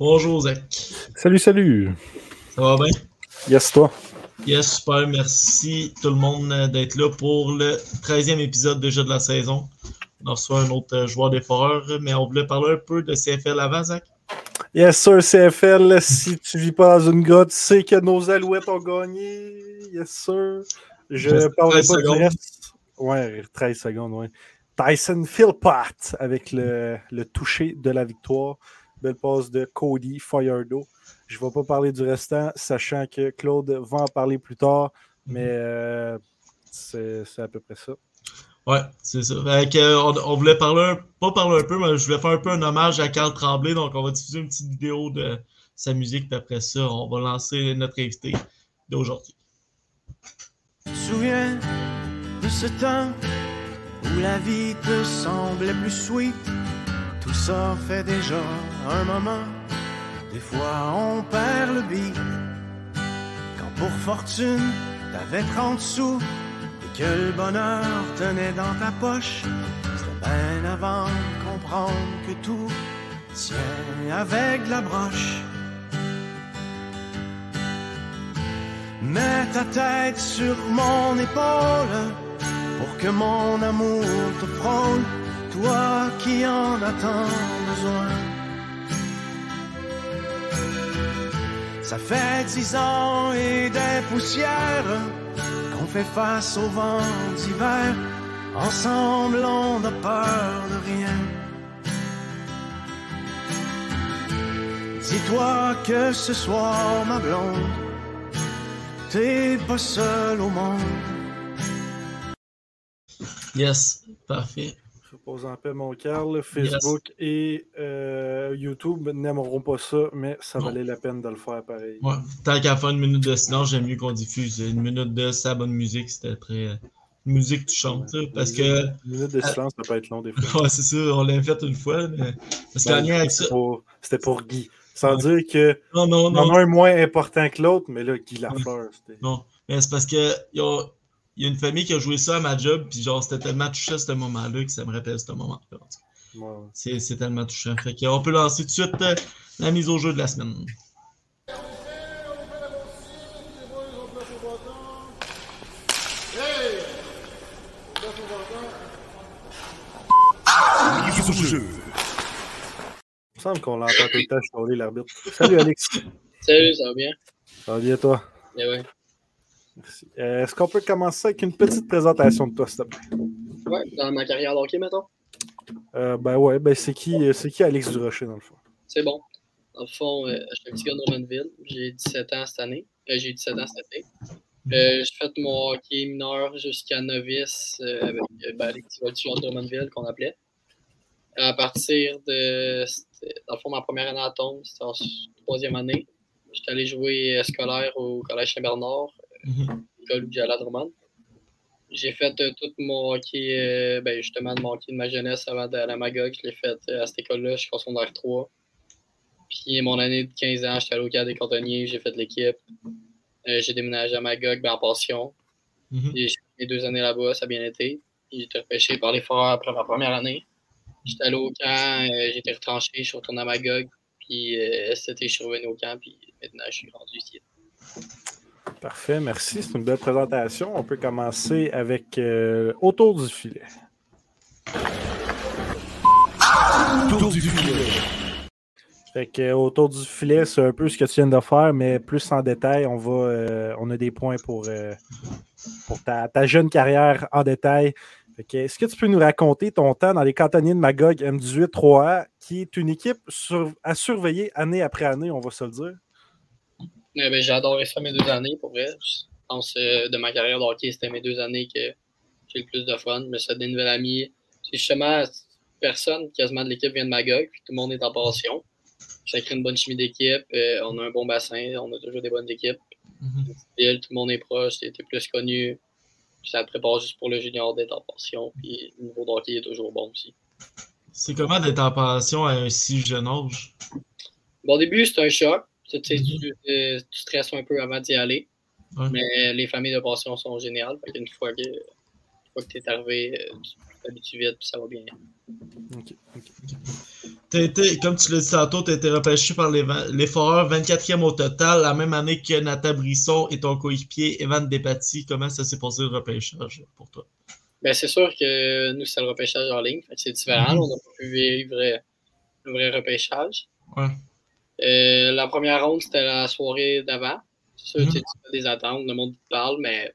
Bonjour Zach. Salut, salut. Ça va bien? Yes, toi? Yes, super. Merci tout le monde euh, d'être là pour le 13e épisode déjà de la saison. On reçoit un autre euh, joueur des foreurs, mais on voulait parler un peu de CFL avant, Zach. Yes, sir, CFL. Si tu vis pas dans une grotte, tu sais que nos alouettes ont gagné. Yes, sir. Je Reste parlerai 13 pas du reste. Ouais, 13 secondes, ouais. Tyson Philpott avec le, le toucher de la victoire. Belle passe de Cody Firedo. Je ne vais pas parler du restant, sachant que Claude va en parler plus tard, mais euh, c'est à peu près ça. Ouais, c'est ça. Fait euh, on, on voulait parler, un- pas parler un peu, mais je voulais faire un peu un hommage à Carl Tremblay. Donc, on va diffuser une petite vidéo de sa musique. Puis après ça, on va lancer notre invité d'aujourd'hui. Tu te souviens de ce temps où la vie te semblait plus sweet? Tout ça fait déjà un moment. Des fois on perd le beat. Quand pour fortune t'avais 30 sous et que le bonheur tenait dans ta poche, c'était bien avant de comprendre que tout tient avec la broche. Mets ta tête sur mon épaule pour que mon amour te frôle, toi qui en as tant besoin. Ça fait dix ans et des poussières qu'on fait face au vent d'hiver. Ensemble, on n'a peur de rien. Dis-toi que ce soir, ma blonde, T'es pas seul au monde. Yes, parfait. Pose en paix mon cœur. là. Facebook et euh, YouTube n'aimeront pas ça, mais ça Non. valait la peine de le faire pareil. Ouais. Tant qu'à faire une minute de silence, j'aime mieux qu'on diffuse une minute de sa bonne musique. C'était très. euh, musique touchante. là, parce que. Une minute de silence, ça peut être long des fois. Ouais, c'est ça, on l'a fait une fois. Mais... Parce Ben, avec ça. C'était pour, Guy. Sans Ouais. dire que Non, non, il y en non. a un moins important que l'autre, mais là, Guy Lafleur, c'était. Non. Mais c'est parce que y a une famille qui a joué ça à ma job, puis genre, c'était tellement touchant ce moment-là que ça me rappelle ce moment-là. En tout cas, Ouais, ouais. C'est c'est tellement touchant. Fait que, on peut lancer tout de suite euh, la mise au jeu de la semaine. Il me semble qu'on l'entend tout le temps chialer l'arbitre. Salut Alex. Salut, ça va bien? Ça va bien toi? Eh ouais. Merci. Euh, Est-ce qu'on peut commencer avec une petite présentation de toi, s'il te plaît? Ouais, dans ma carrière d'hockey, mettons. Euh, ben ouais, ben c'est qui, euh, qui Alex Durocher dans le fond? C'est bon. Dans le fond, euh, je suis un petit gars de Drummondville. J'ai 17 ans cette année. J'ai eu 17 ans cette année. Euh, j'ai fait mon hockey mineur jusqu'à novice euh, avec ben, les petits voltigeurs de Drummondville qu'on appelait. À partir de. Dans le fond, ma première année à tombe, c'était en troisième année. J'étais allé jouer scolaire au Collège Saint-Bernard, Mhm. Drummond. J'ai fait euh, tout mon hockey, euh, ben, justement, de mon hockey de ma jeunesse avant d'aller à Magog. Je l'ai fait euh, à cette école-là jusqu'en secondaire 3. Puis mon année de 15 ans, j'étais allé au cadre des cantonniers, j'ai fait de l'équipe. J'ai déménagé à Magog, ben, en pension. Mhm. J'ai fait mes deux années là-bas, ça a bien été. J'ai été repêché par les foreurs après ma première année. J'étais allé au camp, euh, j'ai été retranché, je suis retourné à Magog. Puis euh, cet été, je suis revenu au camp, puis maintenant, je suis rendu ici. Parfait, merci. C'est une belle présentation. On peut commencer avec euh, autour du filet. Fait que, euh, autour du filet, c'est un peu ce que tu viens de faire, mais plus en détail, on va euh, on a des points pour, euh, pour ta, ta jeune carrière en détail. Est-ce que tu peux nous raconter ton temps dans les cantonniers de Magog M18 3A, qui est une équipe sur- à surveiller année après année, on va se le dire? Euh, ben, j'ai adoré ça mes deux années, pour vrai. Je pense euh, de ma carrière de hockey, c'était mes deux années que j'ai le plus de fun. Je me suis des nouvelles amies. c'est justement personne quasiment de l'équipe vient de Magog, puis tout le monde est en passion. Ça crée une bonne chimie d'équipe, euh, on a un bon bassin, on a toujours des bonnes équipes. Mhm. Tout le monde est proche, t'es t'es plus connu. Puis ça te prépare juste pour le junior d'être en passion. Puis le niveau de hockey est toujours bon aussi. C'est comment d'être en pension à un si jeune âge? Bon, au début, c'est un choc. Tu, sais, Mhm. tu, euh, tu stresses un peu avant d'y aller. Ouais. Mais les familles de passion sont géniales. Fait qu'une fois que, une fois que t'es arrivé, euh, tu t'habitues vite, puis ça va bien. Ok, ok. T'as été, comme tu l'as dit tantôt, tu as été repêché par les, les Foreurs, 24e au total, la même année que Nathan Brisson et ton coéquipier Evan Despatie. Comment ça s'est passé le repêchage pour toi? Ben, c'est sûr que nous, c'est le repêchage en ligne. C'est différent. Mhm. On n'a pas pu vivre le vrai repêchage. Ouais. Euh, la première ronde, c'était la soirée d'avant. C'est sûr, Mhm. tu fais des attentes, le monde te parle, mais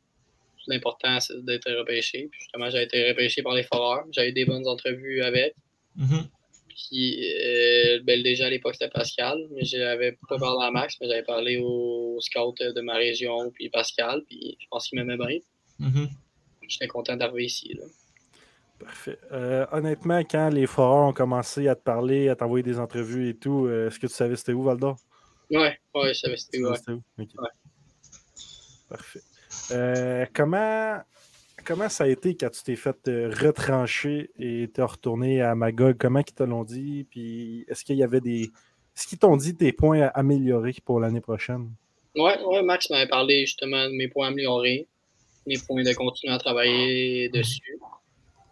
l'important, c'est d'être repêché. Puis justement, j'ai été repêché par les Foreurs. J'ai eu des bonnes entrevues avec. Mhm. Puis, euh, ben, déjà à l'époque, c'était Pascal, mais j'avais pas parlé à Max, mais j'avais parlé au, scout de ma région, puis Pascal, puis je pense qu'il m'aimait bien. Mhm. J'étais content d'arriver ici. Là. Parfait. Euh, honnêtement, quand les foreurs ont commencé à te parler, à t'envoyer des entrevues et tout, euh, est-ce que tu savais c'était où, Valdor? Ouais, ouais, je savais c'était où, ouais. c'était où? Ouais. Parfait. Euh, comment, comment ça a été quand tu t'es fait retrancher et t'es retourné à Magog? Comment ils te l'ont dit? Puis est-ce qu'il y avait des. Est-ce qu'ils t'ont dit tes points à améliorer pour l'année prochaine? Ouais, ouais, Max m'avait parlé justement de mes points améliorés, mes points de continuer à travailler dessus.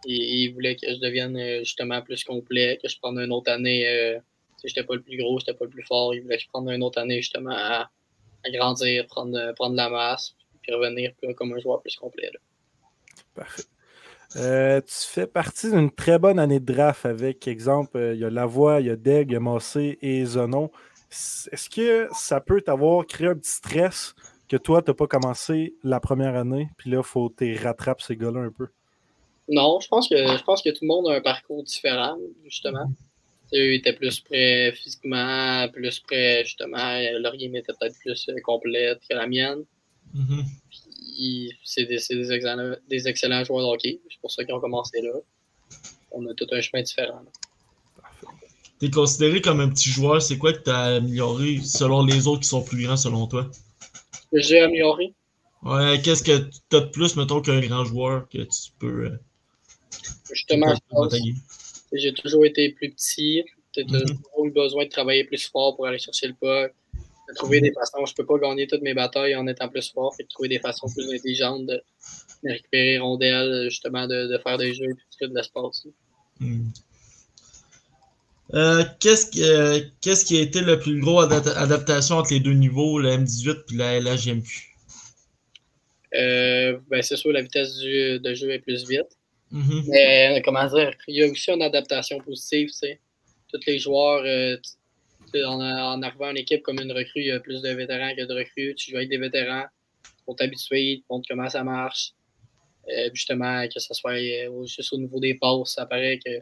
Et il voulait que je devienne euh, justement plus complet, que je prenne une autre année. Euh, sais, j'étais pas le plus gros, j'étais pas le plus fort. Il voulait que je prenne une autre année justement à, grandir, prendre, euh, prendre la masse, puis revenir comme un joueur plus complet. Parfait. Euh, tu fais partie d'une très bonne année de draft avec, exemple, il y a Lavoie, il y a Deg, il y a Massé et Zonon. Est-ce que ça peut t'avoir créé un petit stress que toi, tu n'as pas commencé la première année, puis là, il faut que tu rattrapes ces gars-là un peu? Non, je pense que je pense que tout le monde a un parcours différent, justement. Eux étaient plus prêts physiquement, plus prêts, justement. Leur game était peut-être plus euh, complète que la mienne. Puis, C'est des, c'est des, excellents, des excellents joueurs de hockey. C'est pour ça qu'ils ont commencé là. On a tout un chemin différent. T'es considéré comme un petit joueur, c'est quoi que t'as amélioré selon les autres qui sont plus grands selon toi? J'ai amélioré. Ouais, qu'est-ce que t'as de plus, mettons, qu'un grand joueur que tu peux. euh, Justement, j'ai toujours été plus petit. J'ai Mhm. toujours eu besoin de travailler plus fort pour aller chercher le puck. De trouver des façons. Je peux pas gagner toutes mes batailles en étant plus fort. Fait que trouver des façons plus intelligentes de, de récupérer les rondelles, justement, de, de faire des jeux et de créer de l'espace. Hmm. Euh, qu'est-ce, qui, euh, qu'est-ce qui a été le plus gros adapta- adaptation entre les deux niveaux, la M18 et la LHGMQ? Euh, ben, c'est sûr, la vitesse du, de jeu est plus vite. Mhm. Mais comment dire, il y a aussi une adaptation positive, tu sais. Tous les joueurs, euh, en, en arrivant en équipe comme une recrue, il y a plus de vétérans que de recrues. Tu joues avec des vétérans pour t'habituer, ils te montrent comment ça marche. Euh, justement, que ce soit euh, juste au niveau des passes, ça paraît que,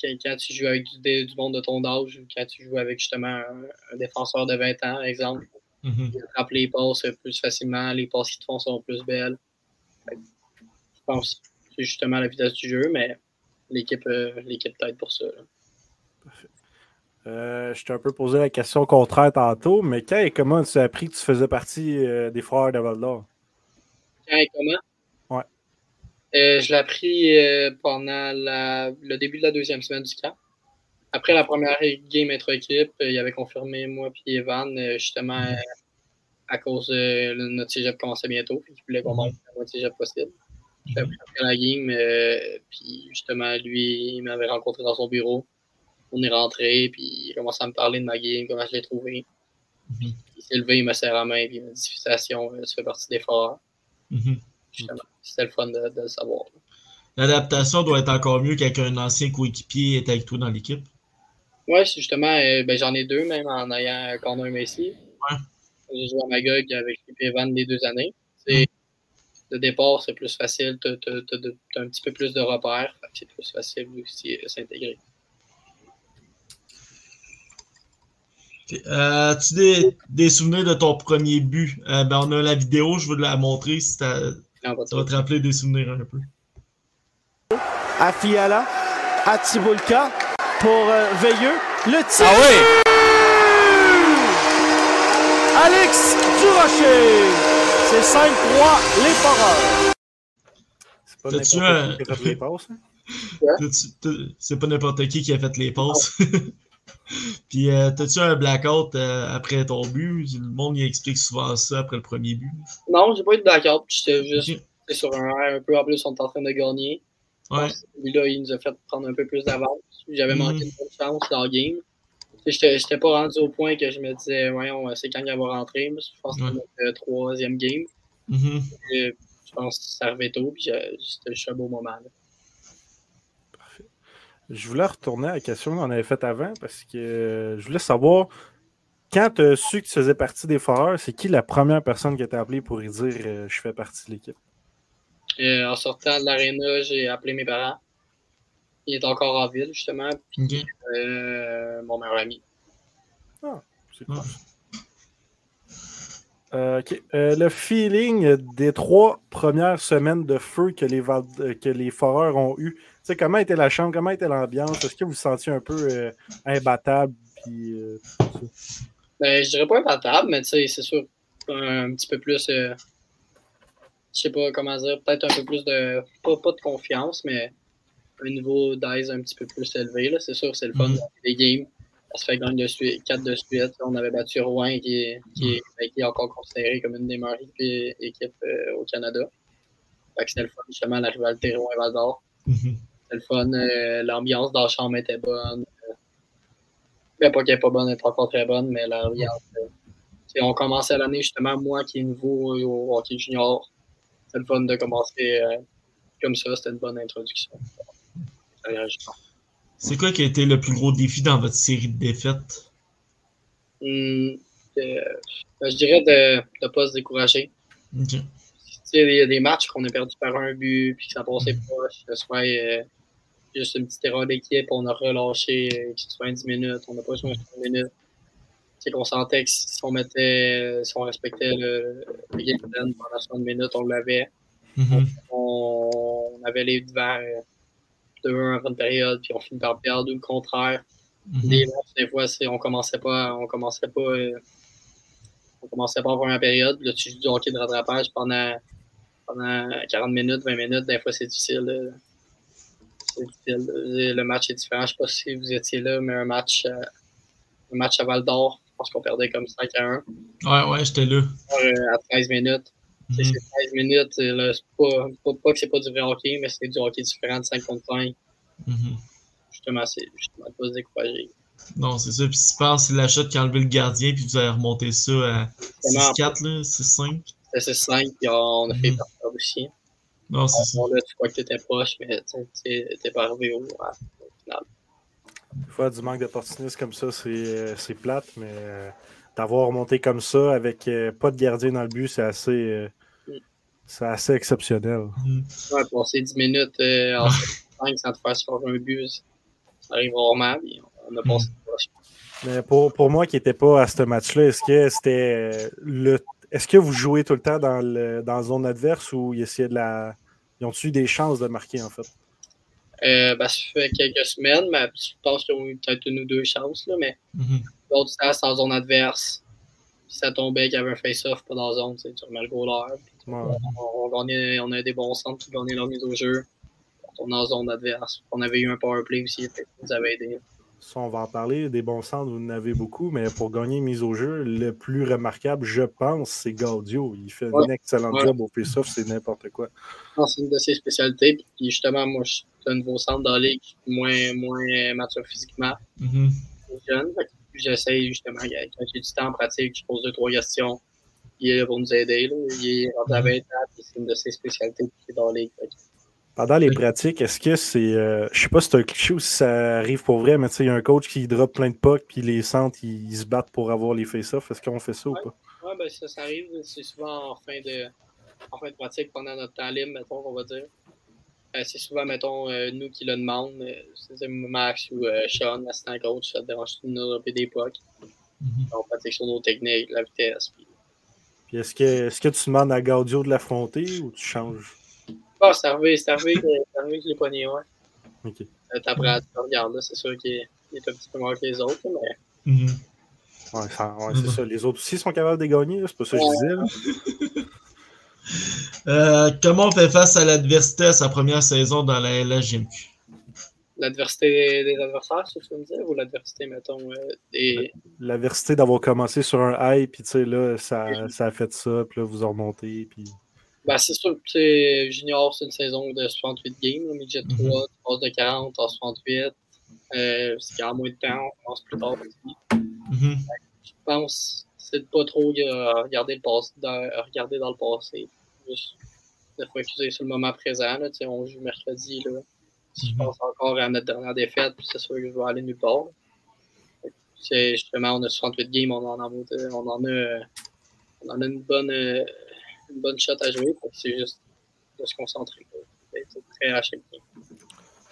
que quand tu joues avec du, monde de ton âge ou quand tu joues avec justement un, un défenseur de 20 ans, par exemple, ils attrapent les passes plus facilement, les passes qu'ils te font sont plus belles. Je pense c'est justement la vitesse du jeu, mais l'équipe euh, l'équipe t'aide pour ça. là. Euh, je t'ai un peu posé la question contraire tantôt, mais quand et comment tu as appris que tu faisais partie euh, des frères de Valdor? Quand et comment? Ouais. Euh, je l'ai appris pendant la- le début de la deuxième semaine du camp. Après la première game intra-équipe, euh, il avait confirmé moi et Evan, justement, euh, à cause de notre cégep commençait bientôt, puis il voulait qu'on monte le moins de cégep possible. Après la game, euh, puis justement, lui, il m'avait rencontré dans son bureau. On est rentré, puis il a commencé à me parler de ma game, comment je l'ai trouvé. Mhm. Il s'est levé, il me serré la main, puis il m'a dit Félicitations, euh, tu fais partie des forts. Mhm. Justement, c'était le fun de, de le savoir. L'adaptation doit être encore mieux qu'avec un ancien coéquipier est avec toi dans l'équipe. Ouais, c'est justement, euh, ben, j'en ai deux même en ayant Connor Messi. Ouais. J'ai joué à Magog avec Evan les deux années. C'est, Le départ, c'est plus facile, tu as, un petit peu plus de repères, c'est plus facile aussi de s'intégrer. Euh, As-tu des, des souvenirs de ton premier but? Euh, ben, on a la vidéo, je veux la montrer si ça va te rappeler des souvenirs un peu. à Fiala. à Tiboulka pour euh, Veilleux. Le tir! Ah oui! Alex Durocher! C'est 5-3, les Foreurs. C'est pas n'importe un- qui qui a fait les passes. hein? C'est pas n'importe qui qui a fait les passes. Puis, euh, t'as-tu un blackout euh, après ton but? Le monde explique souvent ça après le premier but. Non, j'ai pas eu de blackout. J'étais juste sur un air un peu. En plus, on était en train de gagner. Ouais. Lui-là, il nous a fait prendre un peu plus d'avance. J'avais Mhm. manqué de bonne chance dans le game. J'étais j'étais pas rendu au point que je me disais, voyons, c'est quand elle va rentrer. Je pense que c'était notre euh, troisième game. Mhm. Et je pense que ça arrivait tôt. Puis j'ai- c'était juste un beau moment. là. Je voulais retourner à la question qu'on avait faite avant parce que euh, je voulais savoir quand tu as su que tu faisais partie des Foreurs, c'est qui la première personne qui t'a appelé pour lui dire euh, je fais partie de l'équipe? En sortant de l'aréna, j'ai appelé mes parents. Il est encore en ville, justement. Puis euh, mon meilleur ami. C'est Ouais. cool. Euh, ok. Euh, le feeling des trois premières semaines de feu que les, Val- euh, que les Foreurs ont eu, tu sais, comment était la chambre, comment était l'ambiance? Est-ce que vous vous sentiez un peu euh, imbattable? Puis, euh? Ben, je dirais pas imbattable, mais c'est sûr, un, petit peu plus. euh, je sais pas comment dire, peut-être un peu plus de. Pas, pas de confiance, mais un niveau d'aise un petit peu plus élevé. là. C'est sûr, c'est le fun. Mhm. Les games, ça se fait gagner de suite, 4 de suite. On avait battu Rouen, qui est, qui, est, qui est encore considéré comme une des meilleures équipes, euh, au Canada. C'était le fun, justement, la rivalité Rouen-Val d'Or. Mhm. C'était le fun. euh, L'ambiance dans la chambre était bonne. euh, Ben, pas qu'elle est pas bonne, elle est encore très bonne, mais l'ambiance. euh, on commençait l'année, justement, moi qui est nouveau euh, au hockey junior. C'était le fun de commencer euh, comme ça. C'était une bonne introduction. C'est quoi qui a été le plus gros défi dans votre série de défaites? Euh, ben, je dirais de ne pas se décourager. Il y a des matchs qu'on a perdu par un but, puis que ça passait pas. Que ce soit euh, juste une petite erreur d'équipe, on a relâché euh, 90 minutes, on n'a pas joué 90 minutes. Sais, qu'on sentait que si on mettait, si on respectait le, le game plan pendant 60 minutes, on l'avait. Mhm. On, on avait les devants euh, 2-1 avant une période, puis on finit par perdre, ou le contraire. Mhm. Des matchs, des fois, on commençait pas, on commençait pas, euh, on commençait pas en première période. Là, tu joues du hockey de rattrapage pendant, pendant 40 minutes, 20 minutes. Des fois, c'est difficile. C'est difficile. Le match est différent. Je sais pas si vous étiez là, mais un match, euh, un match à Val d'Or, je pense qu'on perdait comme 5 à 1 Ouais, ouais, j'étais là. euh, à 13 minutes. Mhm. C'est 13 minutes. euh, là, c'est pas, pas, pas que c'est pas du vrai hockey, mais c'est du hockey différent de 5 contre 5. Mhm. Justement, c'est justement pas se décourager. Non, c'est ça. Puis si tu penses, c'est la shot qui a enlevé le gardien, puis vous avez remonté ça à Vraiment. 6-4, là, 6-5. C'était 5 puis on a fait Mhm. partir aussi. Non, c'est ça. Là, tu crois que t'étais proche, mais tu sais, t'es pas arrivé au, au final. Des fois, du manque d'opportunisme comme ça, c'est euh, c'est plate, mais euh, d'avoir remonté comme ça avec euh, pas de gardien dans le but, c'est assez, euh, c'est assez exceptionnel. Mhm. Ouais, passer 10 minutes euh, en 5 sans te faire scorer un but, ça arrive rarement, puis on a passé proche. Mais pour, pour moi qui n'étais pas à ce match-là, est-ce que c'était euh, le. Est-ce que vous jouez tout le temps dans, le, dans la zone adverse ou ils essayaient de la. Ils ont eu des chances de marquer en fait? Euh, ben, ça fait quelques semaines, mais je pense qu'ils ont eu peut-être une ou deux chances, là, mais Mhm. l'autre temps, c'est en zone adverse. Puis ça tombait qu'il y avait un face-off, pas dans la zone, tu remets le goaler. On, on gagnait, on a des bons centres qui gagnaient leur mise au jeu. On est en zone adverse. On avait eu un power play aussi, ça nous avait aidé. Ça, on va en parler. Des bons centres, vous en avez beaucoup, mais pour gagner une mise au jeu, le plus remarquable, je pense, c'est Gaudio. Il fait un excellent Ouais. job au face-off, c'est n'importe quoi. C'est une de ses spécialités. Puis justement, moi, je suis un nouveau centre dans la ligue, moins, moins mature physiquement, Mhm. jeune. Fait que J'essaie justement, quand j'ai du temps en pratique, je pose deux, trois questions. Il est là pour nous aider. Là. Il est rendu à 20 ans, puis c'est une de ses spécialités dans que Pendant les pratiques, est-ce que c'est. euh, je sais pas si c'est un cliché ou si ça arrive pour vrai, mais tu sais, il y a un coach qui drop plein de pucks, puis les centres, ils, ils se battent pour avoir les face-offs. Est-ce qu'on fait ça ou pas? Ouais, ben ça, ça arrive. C'est souvent en fin de en fin de pratique pendant notre temps libre, mettons, on va dire. Euh, c'est souvent, mettons, euh, nous qui le demandent. euh, c'est Max ou Sean, l'assistant coach, ça te dérange de nous dropper des pucks. Mhm. On pratique sur nos techniques, la vitesse. Puis... Puis est-ce que, est-ce que tu demandes à Gaudio de l'affronter ou tu changes? Ah, c'est arrivé, c'est arrivé arrivé que je l'ai pogné, ouais. Ok. C'est t'apprends, tu regardes, là, c'est sûr qu'il est, il est un petit peu meilleur que les autres, mais Mhm. Ouais, ça- ouais, c'est ça. Les autres aussi sont capables de gagner, c'est pas ça que je disais. Euh, comment on fait face à l'adversité à sa première saison dans la LHGMQ? L'adversité des adversaires, c'est ce que tu me dire, ou l'adversité, mettons, euh, des. L'aversité d'avoir commencé sur un high, puis tu sais, là, ça, ça a fait ça, puis là, vous en remontez, puis. Ben, c'est sûr, tu sais, Junior, c'est une saison de 68 games, Midget 3, Mhm. tu passes de 40 en 68. Euh, c'est quand même moins de temps, on pense plus tard aussi. Mhm. Je pense c'est de pas trop euh, regarder, le passé, dans, regarder dans le passé. Juste de focuser sur le moment présent. Là, tu sais, on joue mercredi. Là. Si je pense encore à notre dernière défaite, puis c'est sûr que je vais aller nulle part. C'est justement, on a 68 games, on en a, on en a, on en a une, bonne, une bonne shot à jouer. C'est juste de se concentrer. à chaque game.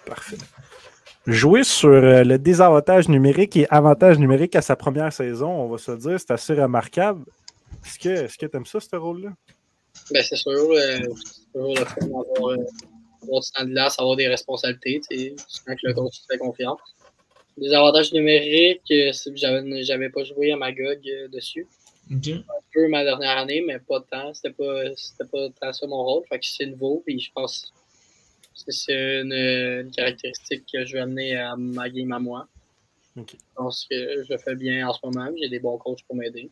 Parfait. Jouer sur euh, le désavantage numérique et avantage numérique à sa première saison, on va se le dire, c'est assez remarquable. Est-ce que tu aimes ça, ce rôle-là? Ben, c'est sûr, euh, c'est toujours le fun d'avoir euh, avoir du temps de glace, avoir des responsabilités, tu sais, quand que le coach fait confiance. Les avantages numériques, euh, j'avais j'avais pas joué à Magog euh, dessus. Un peu ma dernière année, mais pas tant. C'était pas, c'était pas tant ça mon rôle. Fait que c'est nouveau, puis je pense que c'est une, une caractéristique que je vais amener à ma game à moi. Je pense que je le fais bien en ce moment, j'ai des bons coachs pour m'aider.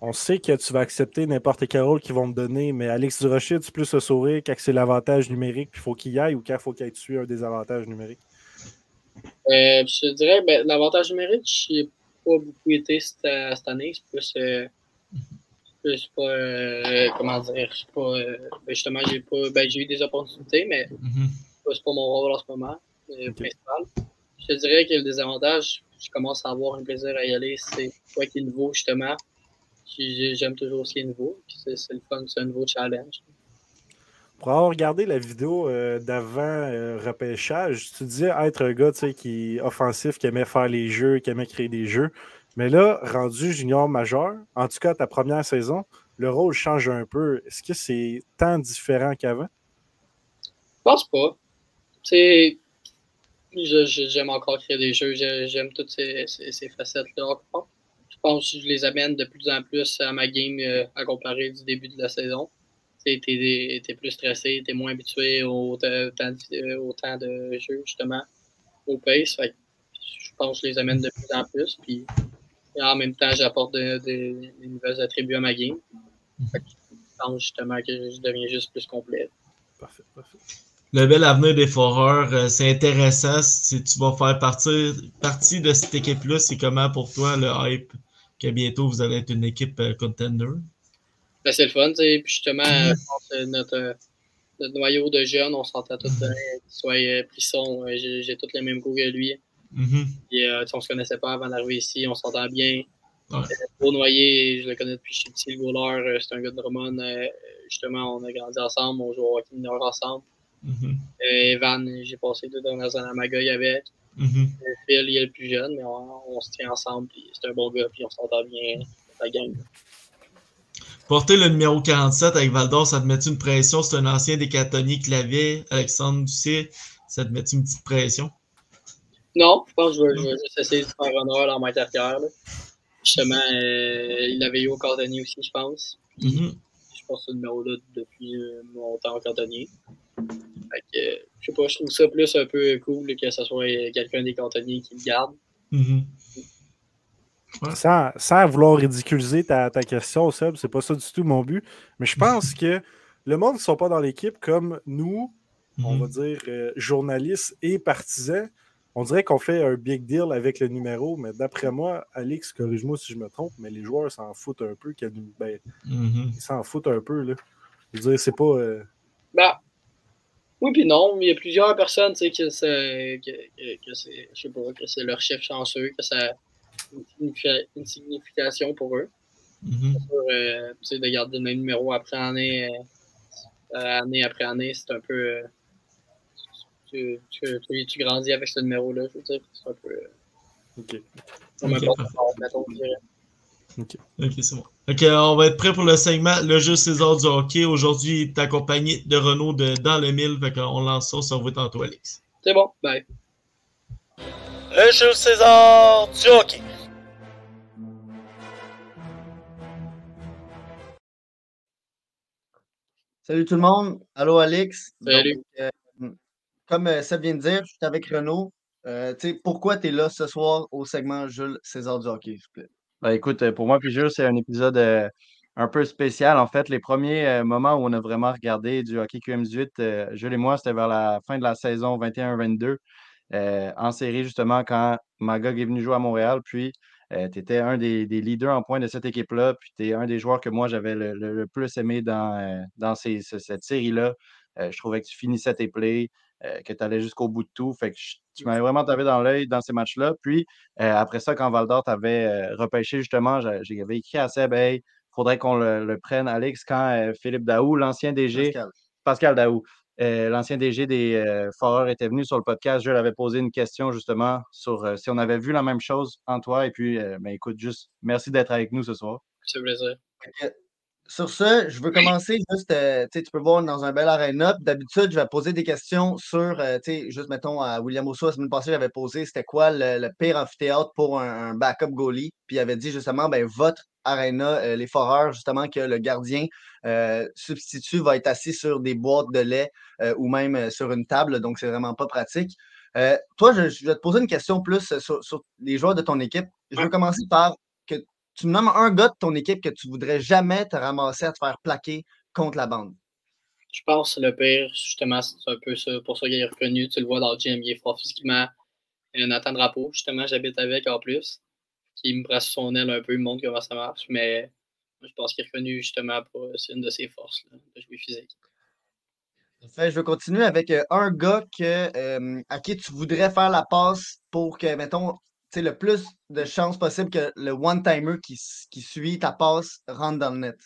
On sait que tu vas accepter n'importe quel rôle qu'ils vont te donner, mais Alex Durocher, tu peux se sourire quand c'est l'avantage numérique, puis il faut qu'il y aille, ou quand il faut qu'il ait tué un désavantage numérique? Euh, je te dirais, ben, l'avantage numérique, je n'ai pas beaucoup été cette, cette année. C'est plus, euh, plus pas, euh, comment dire, je pas, euh, ben, justement, j'ai pas, ben, j'ai eu des opportunités, mais Mhm. c'est pas mon rôle en ce moment, euh, principal. Je te dirais que le désavantage, je commence à avoir un plaisir à y aller, c'est quoi qui est nouveau, justement. J'ai- J'aime toujours ce qui est nouveau, c'est c'est le fun, c'est un nouveau challenge. Pour avoir regardé la vidéo euh, d'avant euh, repêchage, tu disais être un gars qui est offensif, qui aimait faire les jeux, qui aimait créer des jeux. Mais là, rendu junior majeur, en tout cas ta première saison, le rôle change un peu. Est-ce que c'est tant différent qu'avant? Je pense pas. Je- j'aime encore créer des jeux, je- j'aime toutes ces, ces, ces facettes-là encore. Je pense que je les amène de plus en plus à ma game euh, à comparer du début de la saison. Tu t'es, t'es plus stressé, t'es moins habitué au, temps de- jeu, justement, au pace. Je pense que je les amène de plus en plus. Puis en même temps, j'apporte de- de- des nouvelles attributs à ma game. Je pense justement que je deviens juste plus complet. Parfait, parfait. Le bel avenir des Foreurs, euh, c'est intéressant. Si tu vas faire partie de cette équipe-là, c'est comment pour toi le hype? Que bientôt vous allez être une équipe euh, contender? Ben, c'est le fun, tu sais. Puis justement, euh, je pense que notre, euh, notre noyau de jeunes, on s'entend tous bien, soit Plisson, j'ai tous les mêmes goûts que lui. Euh, tu sais, on se connaissait pas avant d'arriver ici, on s'entend bien. Ouais. Beau Noyer, je le connais depuis que je suis petit, le goaler, c'est un gars de Drummond. justement, on a grandi ensemble, on joue au hockey mineur ensemble. Mhm. Euh, Evan, j'ai passé deux dernières années à Magog avec. Euh, Phil, il est le plus jeune, mais on, on se tient ensemble, c'est un bon gars, puis on s'entend bien, la gang. Porter le numéro 47 avec Valdor, ça te met une pression? C'est un ancien des cantonniers Clavier, Alexandre Ducé. Ça te met une petite pression? Non, je pense que je vais, je vais juste essayer de faire honneur dans ma carrière. là. Justement, euh, il avait eu au cordonnier aussi, je pense. Mhm. Ce numéro-là depuis euh, mon temps. Fait que, euh, je sais pas, je trouve ça plus un peu cool que ce soit quelqu'un des cantonniers qui le garde. Mhm. Sans, sans vouloir ridiculiser ta, ta question, Seb, c'est pas ça du tout mon but. Mais je pense que le monde ne sont pas dans l'équipe comme nous, on va Mhm. dire euh, journalistes et partisans. On dirait qu'on fait un big deal avec le numéro, mais d'après moi, Alex, corrige-moi si je me trompe, mais les joueurs s'en foutent un peu. qu'il Ben, Mhm. ils s'en foutent un peu. Là. Je veux dire, c'est pas. euh, Bah, oui puis non, mais il y a plusieurs personnes, tu sais, que c'est, que, que- que c'est, je sais pas, que c'est leur chef chanceux, que ça a une, significa- une signification pour eux. Tu sais, de garder le même numéro après année, euh, euh, année après année, c'est un peu. Tu, tu, tu- tu grandis avec ce numéro-là, je veux dire. C'est un peu. euh, ok. comme Ok, c'est bon. On va être prêt pour le segment Le jeu César du hockey. Aujourd'hui, tu accompagné de Renault de Dans le Mille. Fait qu'on lance ça, on se revoit tantôt, Alex. C'est bon, bye. le Jules César du hockey. Salut tout le monde. Allô Alex. Salut. Donc, euh, comme euh, Seb vient de dire, je suis avec Renaud. Euh, pourquoi tu es là ce soir au segment Jules César du hockey, s'il vous plaît? Ben, écoute, euh, pour moi puis Jules, c'est un épisode un peu spécial. En fait, les premiers moments où on a vraiment regardé du hockey QM18, euh, Jules et moi, c'était vers la fin de la saison 21-22, euh, en série justement quand Magog est venu jouer à Montréal. Puis, tu étais un des, leaders en point de cette équipe-là. Puis, tu es un des joueurs que moi, j'avais le, plus aimé dans, dans cette série-là. Je trouvais que tu finissais tes plays, euh, que tu allais jusqu'au bout de tout. Fait que je- tu m'avais vraiment tapé dans l'œil dans ces matchs-là. Puis, euh, après ça, quand Valdor t'avait euh, repêché, justement, j'a- j'avais écrit à Seb, hey, faudrait qu'on le, le prenne, Alex, quand Philippe Daou, l'ancien DG, Pascal. Pascal Daou, l'ancien DG des Foreurs, était venu sur le podcast. Je lui avais posé une question, justement, sur si on avait vu la même chose en toi. Et puis, ben, écoute, juste merci d'être avec nous ce soir. C'est un plaisir. Sur ce, je veux commencer juste, euh, tu peux voir dans un bel arena. D'habitude, je vais poser des questions sur, euh, juste mettons à William Osso, la semaine passée, j'avais posé c'était quoi le, le pire amphithéâtre pour un, un backup goalie. Puis il avait dit justement, ben, votre arena, euh, les foreurs, justement, que le gardien euh, substitut va être assis sur des boîtes de lait ou même sur une table. Donc, c'est vraiment pas pratique. Toi, je, je vais te poser une question plus sur, sur les joueurs de ton équipe. Je veux commencer par tu me nommes un gars de ton équipe que tu voudrais jamais te ramasser à te faire plaquer contre la bande? Je pense que le pire, justement, c'est un peu ça, pour ça qu'il est reconnu. Tu le vois dans le gym, il est fort physiquement. Euh, Nathan Drapeau, justement, j'habite avec en plus. Qui me presse son aile un peu, il me montre comment ça marche. Mais je pense qu'il est reconnu justement pour c'est une de ses forces, là, de jouer physique. Fait, je veux continuer avec euh, un gars que, euh, à qui tu voudrais faire la passe pour que, mettons, le plus de chances possible que le one-timer qui, suit ta passe rentre dans le net?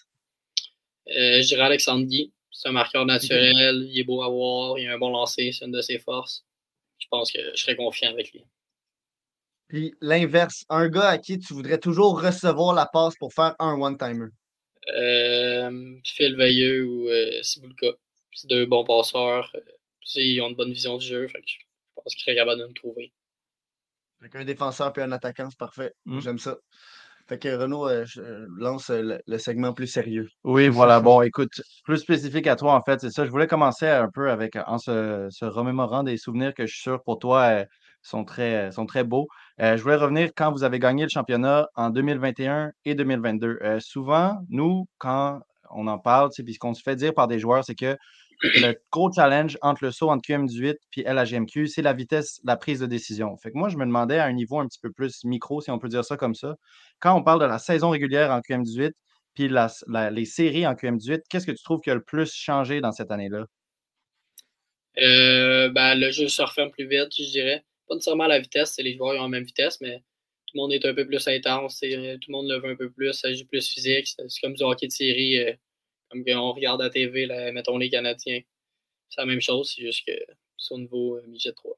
Euh, je dirais Alexandre Guy. C'est un marqueur naturel, il est beau à voir, il a un bon lancer, c'est une de ses forces. Je pense que je serais confiant avec lui. Puis l'inverse, un gars à qui tu voudrais toujours recevoir la passe pour faire un one-timer? Euh, Phil Veilleux ou euh, Sibulka. C'est deux bons passeurs. euh, ils ont une bonne vision du jeu. Fait que je pense qu'ils seraient capables de me trouver. Fait un défenseur puis un attaquant, c'est parfait. Mm. J'aime ça. Fait que Renaud, euh, je euh, lance euh, le, le segment plus sérieux. Oui, voilà. Bon, écoute, plus spécifique à toi, en fait, c'est ça. Je voulais commencer un peu avec, en se, se remémorant des souvenirs que je suis sûr pour toi euh, sont très, sont très beaux. Euh, je voulais revenir quand vous avez gagné le championnat en 2021 et 2022. Euh, souvent, nous, quand on en parle, puis ce qu'on se fait dire par des joueurs, c'est que le gros challenge entre le saut entre QM18 puis LHGMQ, c'est la vitesse, la prise de décision. Fait que moi, je me demandais à un niveau un petit peu plus micro, si on peut dire ça comme ça, quand on parle de la saison régulière en QM18 puis les séries en QM18, qu'est-ce que tu trouves qui a le plus changé dans cette année-là? Euh, ben, le jeu se referme plus vite, je dirais. Pas nécessairement la vitesse, les joueurs ils ont la même vitesse, mais tout le monde est un peu plus intense, euh, tout le monde le veut un peu plus, ça joue plus physique. C'est c'est comme du hockey de série, euh, comme qu'on regarde à TV, là, mettons les Canadiens. C'est la même chose, c'est juste que c'est au niveau euh, midget 3.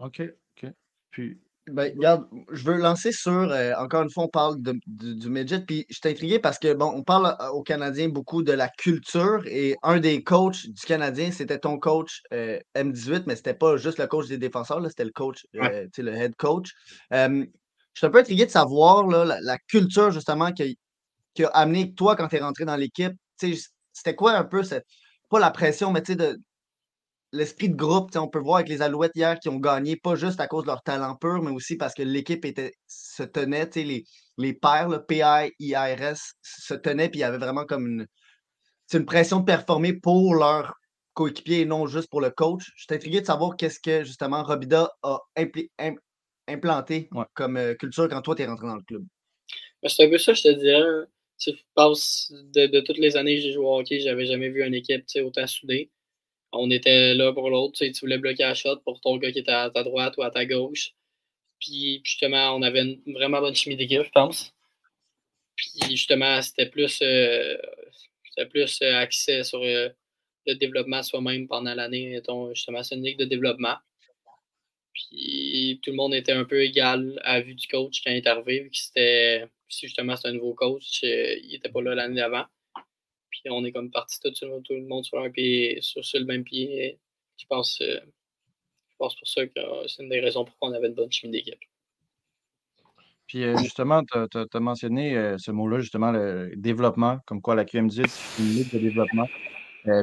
OK, OK. Puis, Ben, regarde, je veux lancer sur, euh, encore une fois, on parle de- du, du midget, puis je suis intrigué parce que, bon, on parle euh, aux Canadiens beaucoup de la culture et un des coachs du Canadien, c'était ton coach euh, M18, mais c'était pas juste le coach des défenseurs, là, c'était le coach, euh, tu sais, le head coach. Euh, je suis un peu intrigué de savoir là, la, la culture, justement, qui a, qui a amené toi quand tu es rentré dans l'équipe. C'était quoi un peu cette, pas la pression, mais tu sais, de, l'esprit de groupe, tu sais, on peut voir avec les Alouettes hier qui ont gagné, pas juste à cause de leur talent pur, mais aussi parce que l'équipe était se tenait, tu sais, les, les pairs, le P-I-I-R-S, se tenaient, puis il y avait vraiment comme une, c'est une pression de performer pour leur coéquipier et non juste pour le coach. Je suis intrigué de savoir qu'est-ce que justement Robida a impli- im- implanté Ouais. comme euh, culture quand toi tu es rentré dans le club. Ben, c'est un peu ça, je te dirais. Je pense de, de toutes les années que j'ai joué au hockey, j'avais jamais vu une équipe autant soudée. On était là pour l'autre. Tu voulais bloquer la shot pour ton gars qui était à ta droite ou à ta gauche. Puis justement, on avait une vraiment bonne chimie d'équipe, je pense. Puis justement, c'était plus, euh, plus euh, axé sur euh, le développement soi-même pendant l'année. Justement, c'est une ligue de développement. Puis tout le monde était un peu égal à vue du coach quand il est arrivé, c'était si justement c'est un nouveau coach, euh, il n'était pas là l'année d'avant. Puis on est comme parti tout, tout le monde sur un pied, sur, sur le même pied. Je pense, euh, je pense pour ça que euh, c'est une des raisons pour on avait une bonne chimie d'équipe. Puis justement, tu as, mentionné ce mot-là, justement, le développement, comme quoi la QM18, c'est une ligue de développement.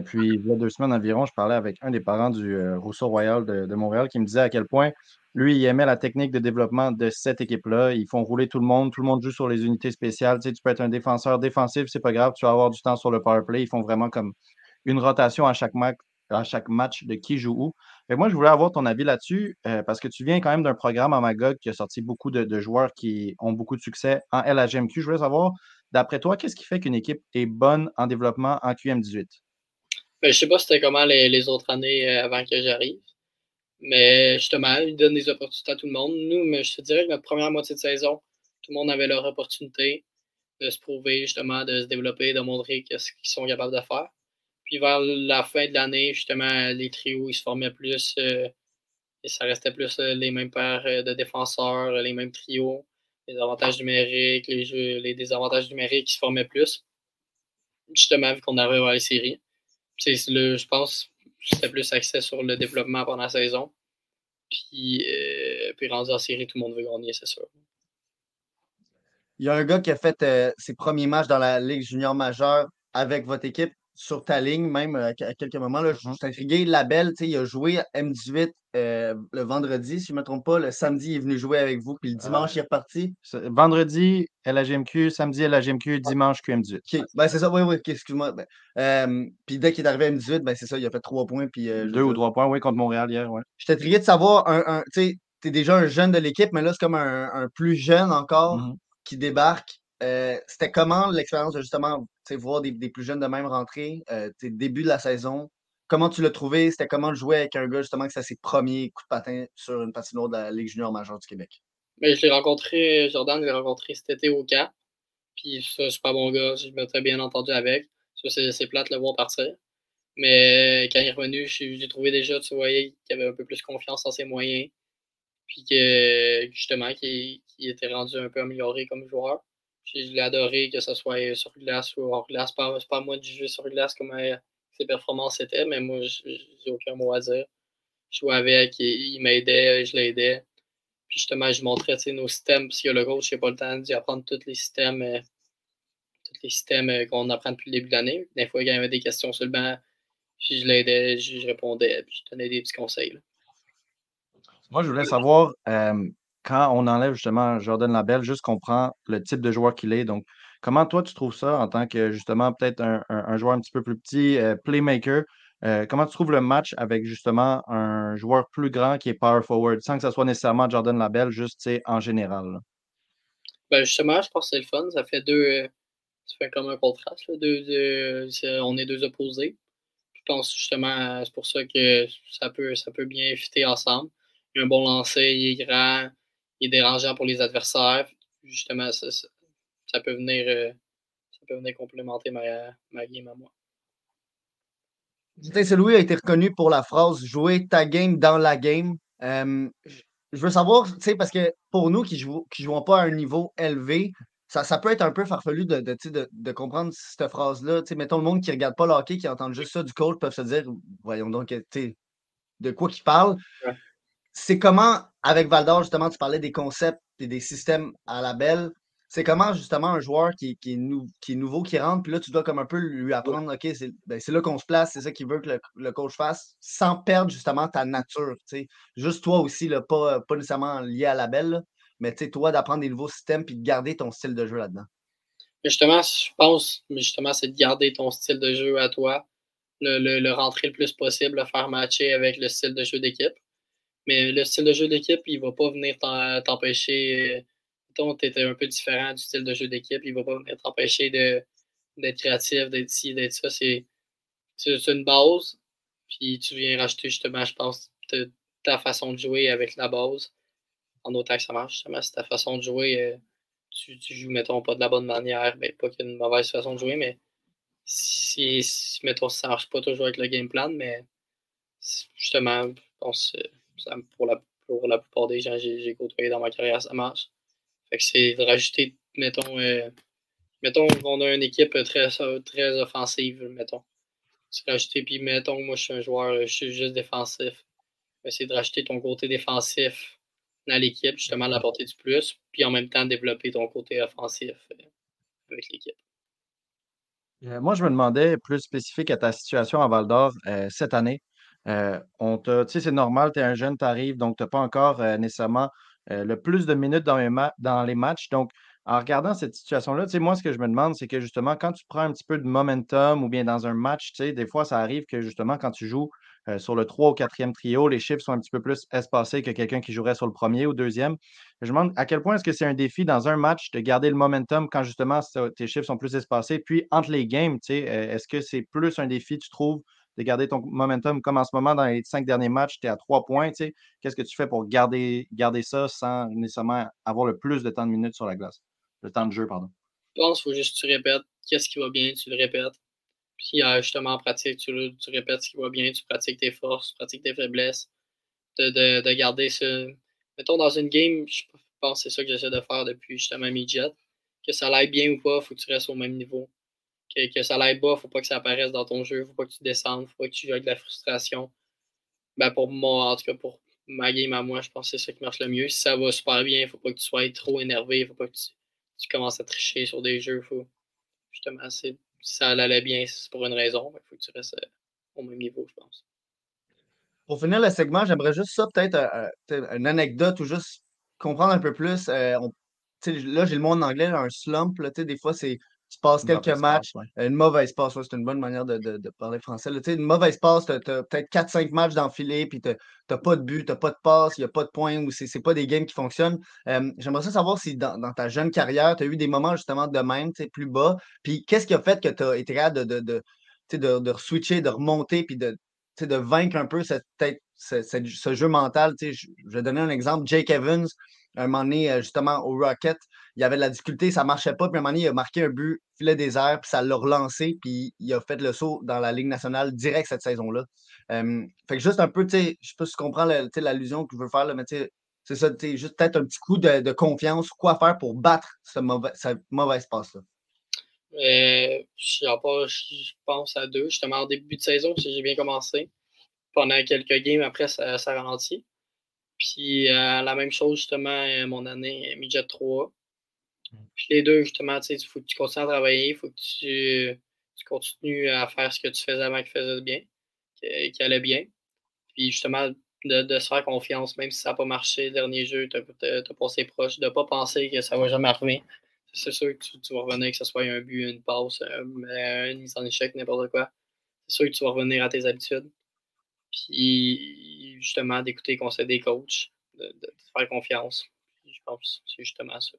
Puis, il y a deux semaines environ, je parlais avec un des parents du Rousseau Royal de, de, Montréal qui me disait à quel point lui, il aimait la technique de développement de cette équipe-là. Ils font rouler tout le monde. Tout le monde joue sur les unités spéciales. Tu, sais, tu peux être un défenseur défensif, c'est pas grave. Tu vas avoir du temps sur le power play. Ils font vraiment comme une rotation à chaque, match, à chaque match de qui joue où. Et moi, je voulais avoir ton avis là-dessus euh, parce que tu viens quand même d'un programme à Magog qui a sorti beaucoup de, joueurs qui ont beaucoup de succès en LHMQ. Je voulais savoir, d'après toi, qu'est-ce qui fait qu'une équipe est bonne en développement en QM18? Ben, je sais pas c'était comment les, autres années euh, avant que j'arrive. Mais justement, ils donnent des opportunités à tout le monde. Nous, mais je te dirais que notre première moitié de saison, tout le monde avait leur opportunité de se prouver, justement, de se développer, de montrer ce qu'ils sont capables de faire. Puis vers la fin de l'année, justement, les trios, ils se formaient plus. Euh, et ça restait plus euh, les mêmes paires de défenseurs, les mêmes trios, les avantages numériques, les, jeux, les désavantages numériques qui se formaient plus. Justement, vu qu'on arrive à les séries. Le, je pense, c'était plus axé sur le développement pendant la saison. Puis, euh, puis rendu en série, tout le monde veut gagner, c'est sûr. Il y a un gars qui a fait euh, ses premiers matchs dans la Ligue junior majeure avec votre équipe sur ta ligne, même euh, à quelques moments. Là, je suis intrigué. Labelle, il a joué M18 euh, le vendredi, si je ne me trompe pas. Le samedi, il est venu jouer avec vous, puis le ah. dimanche, il est reparti. Vendredi, LHMQ, samedi, LHMQ, dimanche, QM18. OK, ben, c'est ça, oui, oui, excuse-moi. Ben, euh, puis dès qu'il est arrivé à M18, ben, c'est ça, il a fait trois points. Puis, Deux ou trois points, oui, contre Montréal hier, ouais. Je suis intrigué de savoir, un, tu sais, tu es déjà un jeune de l'équipe, mais là, c'est comme un, plus jeune encore mm-hmm. qui débarque. C'était comment l'expérience de justement voir des, plus jeunes de même rentrer, euh, début de la saison, comment tu l'as trouvé? C'était comment jouer avec un gars justement que c'est ses premiers coups de patin sur une patinoire de la Ligue junior majeure du Québec? Mais ben, je l'ai rencontré, Jordan, je l'ai rencontré cet été au camp. Puis ça, pas bon gars, je me très bien entendu avec. Ça, c'est plate de le voir partir. Mais quand il est revenu, j'ai trouvé déjà, tu voyais qu'il avait un peu plus confiance en ses moyens. Puis que justement, qu'il était rendu un peu amélioré comme joueur. Je l'ai adoré, que ce soit sur glace ou hors glace. C'est pas, moi de juger sur glace comment ses performances étaient, mais moi, j'ai aucun mot à dire. Je jouais avec, il, m'aidait, je l'aidais. Puis justement, je montrais nos systèmes, parce que le coach, j'ai pas le temps d'y apprendre tous les systèmes, euh, tous les systèmes euh, qu'on apprend depuis le début de l'année. Des fois, il y avait des questions sur le banc, je l'aidais, je, répondais, puis je donnais des petits conseils. Moi, je voulais savoir, euh, quand on enlève justement Jordan Labelle, juste qu'on prend le type de joueur qu'il est. Donc, comment toi, tu trouves ça en tant que justement peut-être un, joueur un petit peu plus petit, euh, playmaker? Euh, comment tu trouves le match avec justement un joueur plus grand qui est power forward, sans que ce soit nécessairement Jordan Labelle, juste en général? Ben justement, je pense que c'est le fun. Ça fait deux. Euh, ça fait comme un contraste. Deux, on est deux opposés. Je pense justement, c'est pour ça que ça peut, ça peut bien fitter ensemble. Un bon lancer, il est grand, il est dérangeant pour les adversaires. Justement, ça, peut, venir, euh, ça peut venir complémenter ma, ma game à moi. Louis a été reconnu pour la phrase jouer ta game dans la game. Euh, je veux savoir, parce que pour nous qui ne jouons, qui jouons pas à un niveau élevé, ça, ça, peut être un peu farfelu de, de, de, comprendre cette phrase-là. Mettons le monde qui ne regarde pas le hockey, qui entend juste ça du coach, peuvent se dire voyons donc, de quoi qu'il parle c'est comment, avec Valdor, justement, tu parlais des concepts et des systèmes à la belle. C'est comment, justement, un joueur qui, qui, est nouveau, qui rentre, puis là, tu dois comme un peu lui apprendre, OK, ben, c'est là qu'on se place, c'est ça qu'il veut que le, coach fasse, sans perdre, justement, ta nature. sais. Juste toi aussi, là, pas, pas nécessairement lié à la belle, mais toi, d'apprendre des nouveaux systèmes puis de garder ton style de jeu là-dedans. Justement, je pense, mais justement, c'est de garder ton style de jeu à toi, le, le, rentrer le plus possible, le faire matcher avec le style de jeu d'équipe. Mais le style de jeu d'équipe, il ne va pas venir t'empêcher. Mettons, tu étais un peu différent du style de jeu d'équipe, il ne va pas venir t'empêcher d'être créatif, d'être ci, d'être ça. C'est une base. Puis tu viens rajouter justement, je pense, ta façon de jouer avec la base. En autant que ça marche, justement, c'est ta façon de jouer. Euh, tu, joues, mettons, pas de la bonne manière. Ben, pas qu'il y ait une mauvaise façon de jouer, mais si, mettons, ça marche pas toujours avec le game plan, mais justement, je pense. Pour, la, pour la plupart des gens j'ai côtoyé dans ma carrière, ça marche. Que c'est de rajouter, mettons, euh, mettons qu'on a une équipe très, très offensive, mettons. C'est rajouter, puis mettons, moi je suis un joueur, je suis juste défensif. essayer de rajouter ton côté défensif dans l'équipe, justement, d'apporter du plus, puis en même temps développer ton côté offensif euh, avec l'équipe. Euh, moi, je me demandais plus spécifique à ta situation à Val d'Or euh, cette année. On tu sais, c'est normal, tu es un jeune, tu arrives, donc tu n'as pas encore nécessairement le plus de minutes dans les, matchs. Donc, en regardant cette situation-là, tu moi, ce que je me demande, c'est que justement, quand tu prends un petit peu de momentum ou bien dans un match, tu des fois, ça arrive que justement, quand tu joues euh, sur le 3 ou 4e trio, les chiffres sont un petit peu plus espacés que quelqu'un qui jouerait sur le premier ou deuxième. Je me demande à quel point est-ce que c'est un défi dans un match de garder le momentum quand justement tes chiffres sont plus espacés. Puis entre les games, tu euh, est-ce que c'est plus un défi, tu trouves, de garder ton momentum comme en ce moment dans les cinq derniers matchs, tu es à trois points. Tu sais, Qu'est-ce que tu fais pour garder, garder ça sans nécessairement avoir le plus de temps de minutes sur la glace? Le temps de jeu, pardon. Je pense qu'il faut juste que tu répètes qu'est-ce qui va bien, tu le répètes. Puis euh, justement, en pratique, tu, répètes ce qui va bien, tu pratiques tes forces, tu pratiques tes faiblesses. De, de, garder ce. Mettons, dans une game, je pense que c'est ça que j'essaie de faire depuis justement midget. Que ça l'aille bien ou pas, il faut que tu restes au même niveau. Que, que ça l'aille bas, faut pas que ça apparaisse dans ton jeu, faut pas que tu descendes, faut pas que tu joues avec de la frustration. Ben pour moi, en tout cas pour ma game à moi, je pense que c'est ça qui marche le mieux. Si ça va super bien, faut pas que tu sois trop énervé, faut pas que tu, commences à tricher sur des jeux. Faut, justement, si ça allait bien, c'est pour une raison. Il faut que tu restes euh, au même niveau, je pense. Pour finir le segment, j'aimerais juste ça, peut-être euh, une anecdote ou juste comprendre un peu plus. Euh, là, j'ai le mot en anglais, un slump. Là, des fois, c'est tu passes quelques matchs, une mauvaise passe, c'est une bonne manière de, parler français. une mauvaise passe, tu as, peut-être 4-5 matchs d'enfilé, puis tu n'as pas de but, tu n'as pas de passe, il n'y a pas de points, ou ce n'est pas des games qui fonctionnent. J'aimerais savoir si dans, ta jeune carrière, tu as eu des moments justement de même, plus bas, puis qu'est-ce qui a fait que tu as été capable de, de, de, de, switcher, de remonter, puis de, de vaincre un peu cette, ce, ce, jeu mental? Je, je vais donner un exemple. Jake Evans, un moment donné, euh, justement, au Rocket, il y avait de la difficulté, ça ne marchait pas. Puis un moment donné, il a marqué un but, filet airs, puis ça l'a relancé, puis il a fait le saut dans la Ligue nationale direct cette saison-là. fait que juste un peu, tu sais, je sais pas si tu comprends l'allusion que je veux faire, là, mais tu sais, c'est ça, juste peut-être un petit coup de, confiance, quoi faire pour battre ce mauvais, passe-là. Euh, je pense à deux. Justement, en début de saison, j'ai bien commencé. Pendant quelques games, après, ça, ça ralentit. Puis euh, la même chose, justement, euh, mon année midget 3. Puis les deux, justement, tu faut que tu continues à travailler, il faut que tu, continues à faire ce que tu faisais avant qui faisait bien, qui, allait bien. Puis justement, de, se faire confiance, même si ça n'a pas marché dernier jeu, tu as, passé proche, de ne pas penser que ça ne va jamais arriver. C'est sûr que tu, vas revenir, que ce soit un but, une passe, une mise en échec, n'importe quoi. C'est sûr que tu vas revenir à tes habitudes. Puis justement, d'écouter les conseils des coachs, de, de, faire confiance. je pense que c'est justement ça.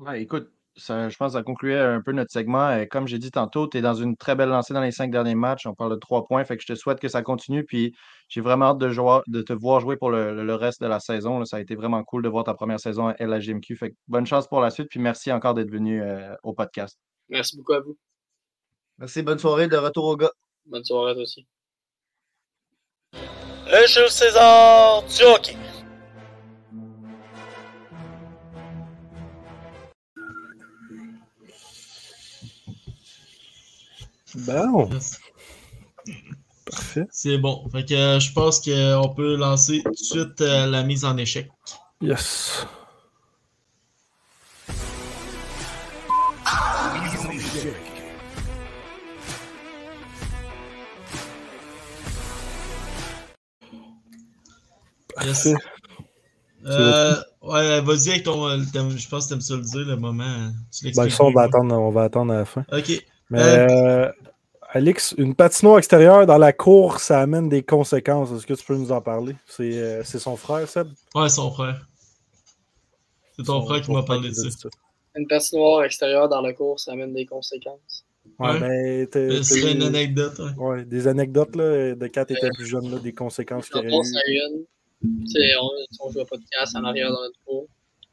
Ouais, écoute, ça, je pense que ça concluait un peu notre segment. Comme j'ai dit tantôt, tu es dans une très belle lancée dans les cinq derniers matchs. On parle de trois points. Fait que je te souhaite que ça continue. Puis j'ai vraiment hâte de, jouer, de te voir jouer pour le, reste de la saison. Ça a été vraiment cool de voir ta première saison à LHGMQ. Fait que bonne chance pour la suite. Puis merci encore d'être venu euh, au podcast. Merci beaucoup à vous. Merci. Bonne soirée. De retour au gars. Bonne soirée à toi aussi le Jules César du hockey. Bon. Parfait. C'est bon. Fait que euh, je pense qu'on peut lancer tout de suite euh, la mise en échec. Yes. Euh, ouais, vas-y avec ton. Je pense que tu aimes ça le dire, le moment. Tu ben, ça, on va, attendre, on va attendre à la fin. OK. Mais, euh, Alix, une patinoire extérieure dans la cour, ça amène des conséquences. Est-ce que tu peux nous en parler? C'est euh, son frère, Seb? Ouais, son frère. C'est ton frère qui m'a parlé de ça. Une patinoire extérieure dans la cour, ça amène des conséquences. Ouais, mais c'est une anecdote. Ouais. des anecdotes là, de quand tu étais plus jeune, là, des conséquences qu'il y a eu. On, on joue à podcast en arrière dans notre cours.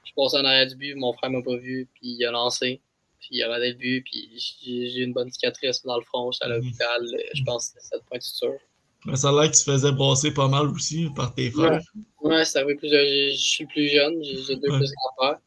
Je passe en arrière du but, mon frère m'a pas vu, puis il a lancé. Puis il a raté le but, puis j'ai une bonne cicatrice dans le front. J'étais à mhm. l'hôpital, je pense que c'était 7 points de suture. Mais ça a l'air que tu faisais brasser pas mal aussi par tes frères. Ouais, c'est arrivé plus. Je suis plus jeune, j'ai deux plus grands frères.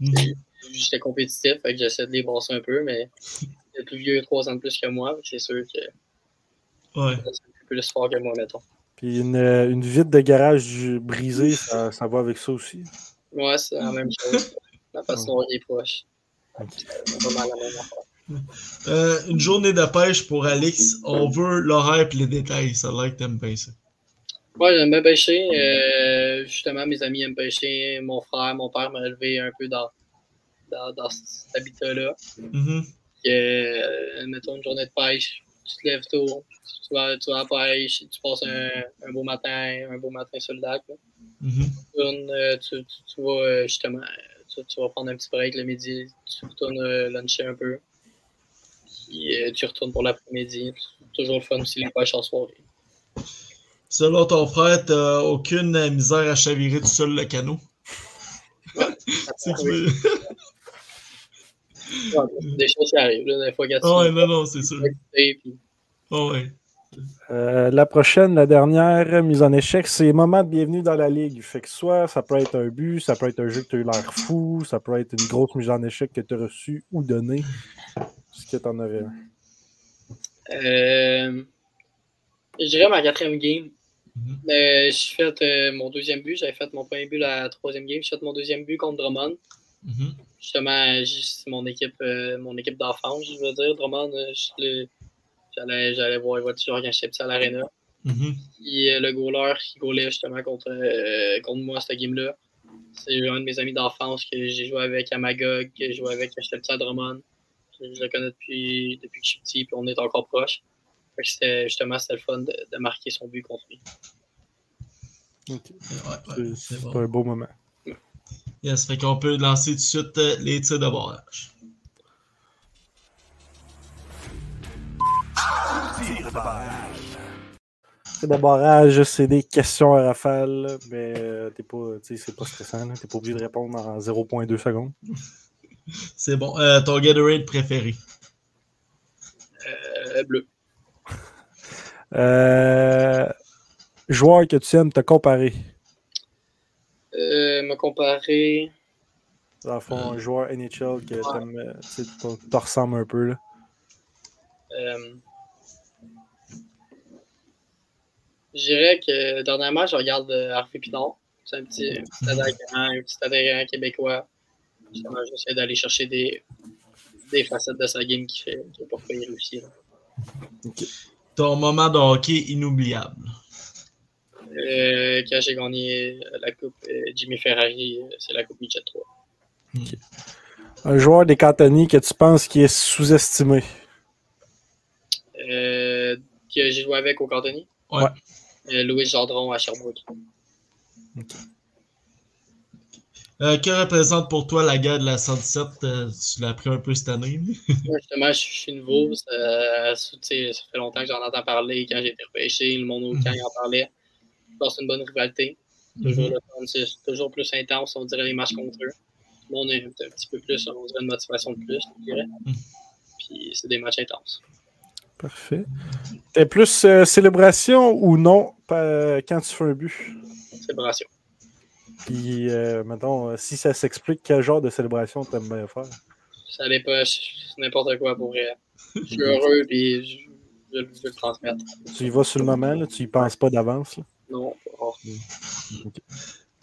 Mhm. J'étais compétitif, fait que j'essaie de les brasser un peu, mais le plus vieux, 3 ans de plus que moi, c'est sûr que ouais. c'est plus fort que moi, mettons. Puis une, une vitre de garage brisée, ça, ça va avec ça aussi. Ouais, c'est la même chose. La façon est proche. Euh, une journée de pêche pour Alex. On veut l'horaire et les détails. Ça a l'air que t'aimes bien ça. Moi, j'aime bien pêcher. Euh, justement, mes amis aiment pêcher. Mon frère, mon père m'a élevé un peu dans, dans, dans cet habitat-là. Mhm. Puis, euh, mettons une journée de pêche, tu te lèves tôt, tu vas, tu vas à la pêche, tu passes un, un beau matin, un beau matin sur le lac. Tu, tournes, tu, vas justement, tu, tu vas prendre un petit break le midi, tu retournes euh, luncher un peu. Puis euh, tu retournes pour l'après-midi. C'est toujours le fun aussi les pêches en soirée. Selon ton frère, t'as aucune misère à chavirer tout seul le canot. C'est que tu veux- Ouais, Des choses qui arrivent, là, des fois quand tu ouais, non, non, c'est sûr. puis Ah ouais. Euh, la prochaine, la dernière mise en échec, c'est moment de bienvenue dans la ligue. Fait que soit ça peut être un but, ça peut être un jeu que tu as eu l'air fou, ça peut être une grosse mise en échec que tu as reçue ou donnée. Est-ce que tu en aurais un? Euh, je dirais ma quatrième game. Mhm. Euh, j'ai fait euh, mon deuxième but. J'avais fait mon premier but la troisième game. J'ai fait mon deuxième but contre Drummond. Mhm. Justement, c'est mon équipe, euh, mon équipe d'enfance, je veux dire. Drummond, euh, je l'ai- j'allais, j'allais voir les voitures quand j'étais petit à l'Arena. Mhm. Puis euh, le goaler qui goalait justement contre, euh, contre moi cette game-là. C'est un de mes amis d'enfance que j'ai joué avec à Magog, que j'ai joué avec quand j'étais petit à Drummond. Je, je le connais depuis, depuis que je suis petit, puis on est encore proches. Fait que c'était justement c'était le fun de, de marquer son but contre lui. Ouais, C'est ouais, c'est c'est bon. un beau moment. Yes, fait qu'on peut lancer tout de suite euh, les tirs de barrage. De barrage, c'est des questions à rafale, mais euh, t'es pas, tu sais, c'est pas stressant. T'es pas obligé de répondre en 0.2 secondes. C'est bon. Euh, ton Gatorade préféré? Euh, bleu. Euh, joueur que tu aimes te comparer? Euh, me comparer. Dans le fond, un joueur NHL que t'aimes, euh, tu te ressemble un peu. Là. Euh, je dirais que dernièrement, je regarde euh, Harvey Pinard. C'est un petit, un petit attaquant, un petit québécois. J'essaie d'aller chercher des, des facettes de sa game qui fait, qui failli réussir. Ton moment de hockey inoubliable? Euh, quand j'ai gagné la Coupe euh, Jimmy Ferrari, euh, c'est la Coupe Midget 3. Un joueur des Cantoni que tu penses qui est sous-estimé? Euh, que j'ai joué avec au Cantoni. Ouais. Euh, Louis Gendron à Sherbrooke. Euh, que représente pour toi la guerre de la 117? Euh, tu l'as appris un peu cette année? Moi, justement, je suis nouveau. Ça, fait longtemps que j'en entends parler. Quand j'ai été repêché, le monde au camp il en parlait. Je pense que c'est une bonne rivalité. Toujours le fun, c'est toujours plus intense, on dirait, les matchs contre eux. Le monde est un petit peu plus, on dirait une motivation de plus, je dirais. Mhm. Puis c'est des matchs intenses. Parfait. T'es plus euh, célébration ou non quand tu fais un but? Célébration. Puis, euh, mettons, euh, si ça s'explique, quel genre de célébration t'aimes bien faire? Ça n'est pas n'importe quoi pour vrai. Je suis heureux, puis je, je, je veux le transmettre. Tu y vas sur le moment, là, tu y penses pas d'avance. là? Non, oh,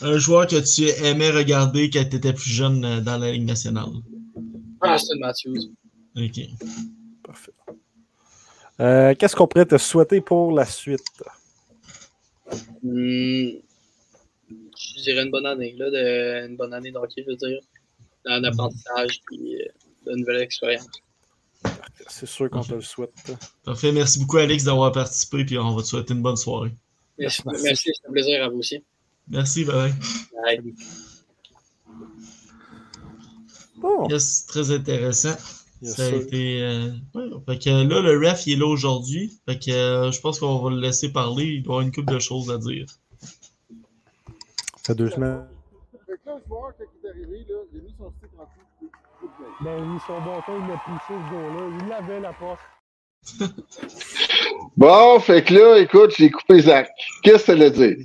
Un joueur que tu aimais regarder quand tu étais plus jeune dans la Ligue nationale? Austin Matthews. Ok. Parfait. Euh, Qu'est-ce qu'on pourrait te souhaiter pour la suite? Hmm, je dirais une bonne année, là, de, une bonne année d'hockey, je veux dire. Un apprentissage, puis euh, de nouvelles expériences. C'est sûr qu'on te le souhaite. Parfait. Merci beaucoup, Alex, d'avoir participé. Puis on va te souhaiter une bonne soirée. Merci, Merci. merci, c'est un plaisir à vous aussi. Merci, bye. Bye. Bon, Yes, très intéressant. Ça a été. euh, ouais, fait que là, le ref, il est là aujourd'hui. Fait que euh, je pense qu'on va le laisser parler. Il doit avoir une couple de choses à dire. ça fait deux semaines. Fait que là, le joueur, quand il est arrivé, là, il a mis son stick en dessous. Ben, il son bâton, il l'a poussé ce gars-là. Il l'avait la porte. Bon, fait que là, écoute, j'ai coupé Zach. Qu'est-ce que ça veut dire?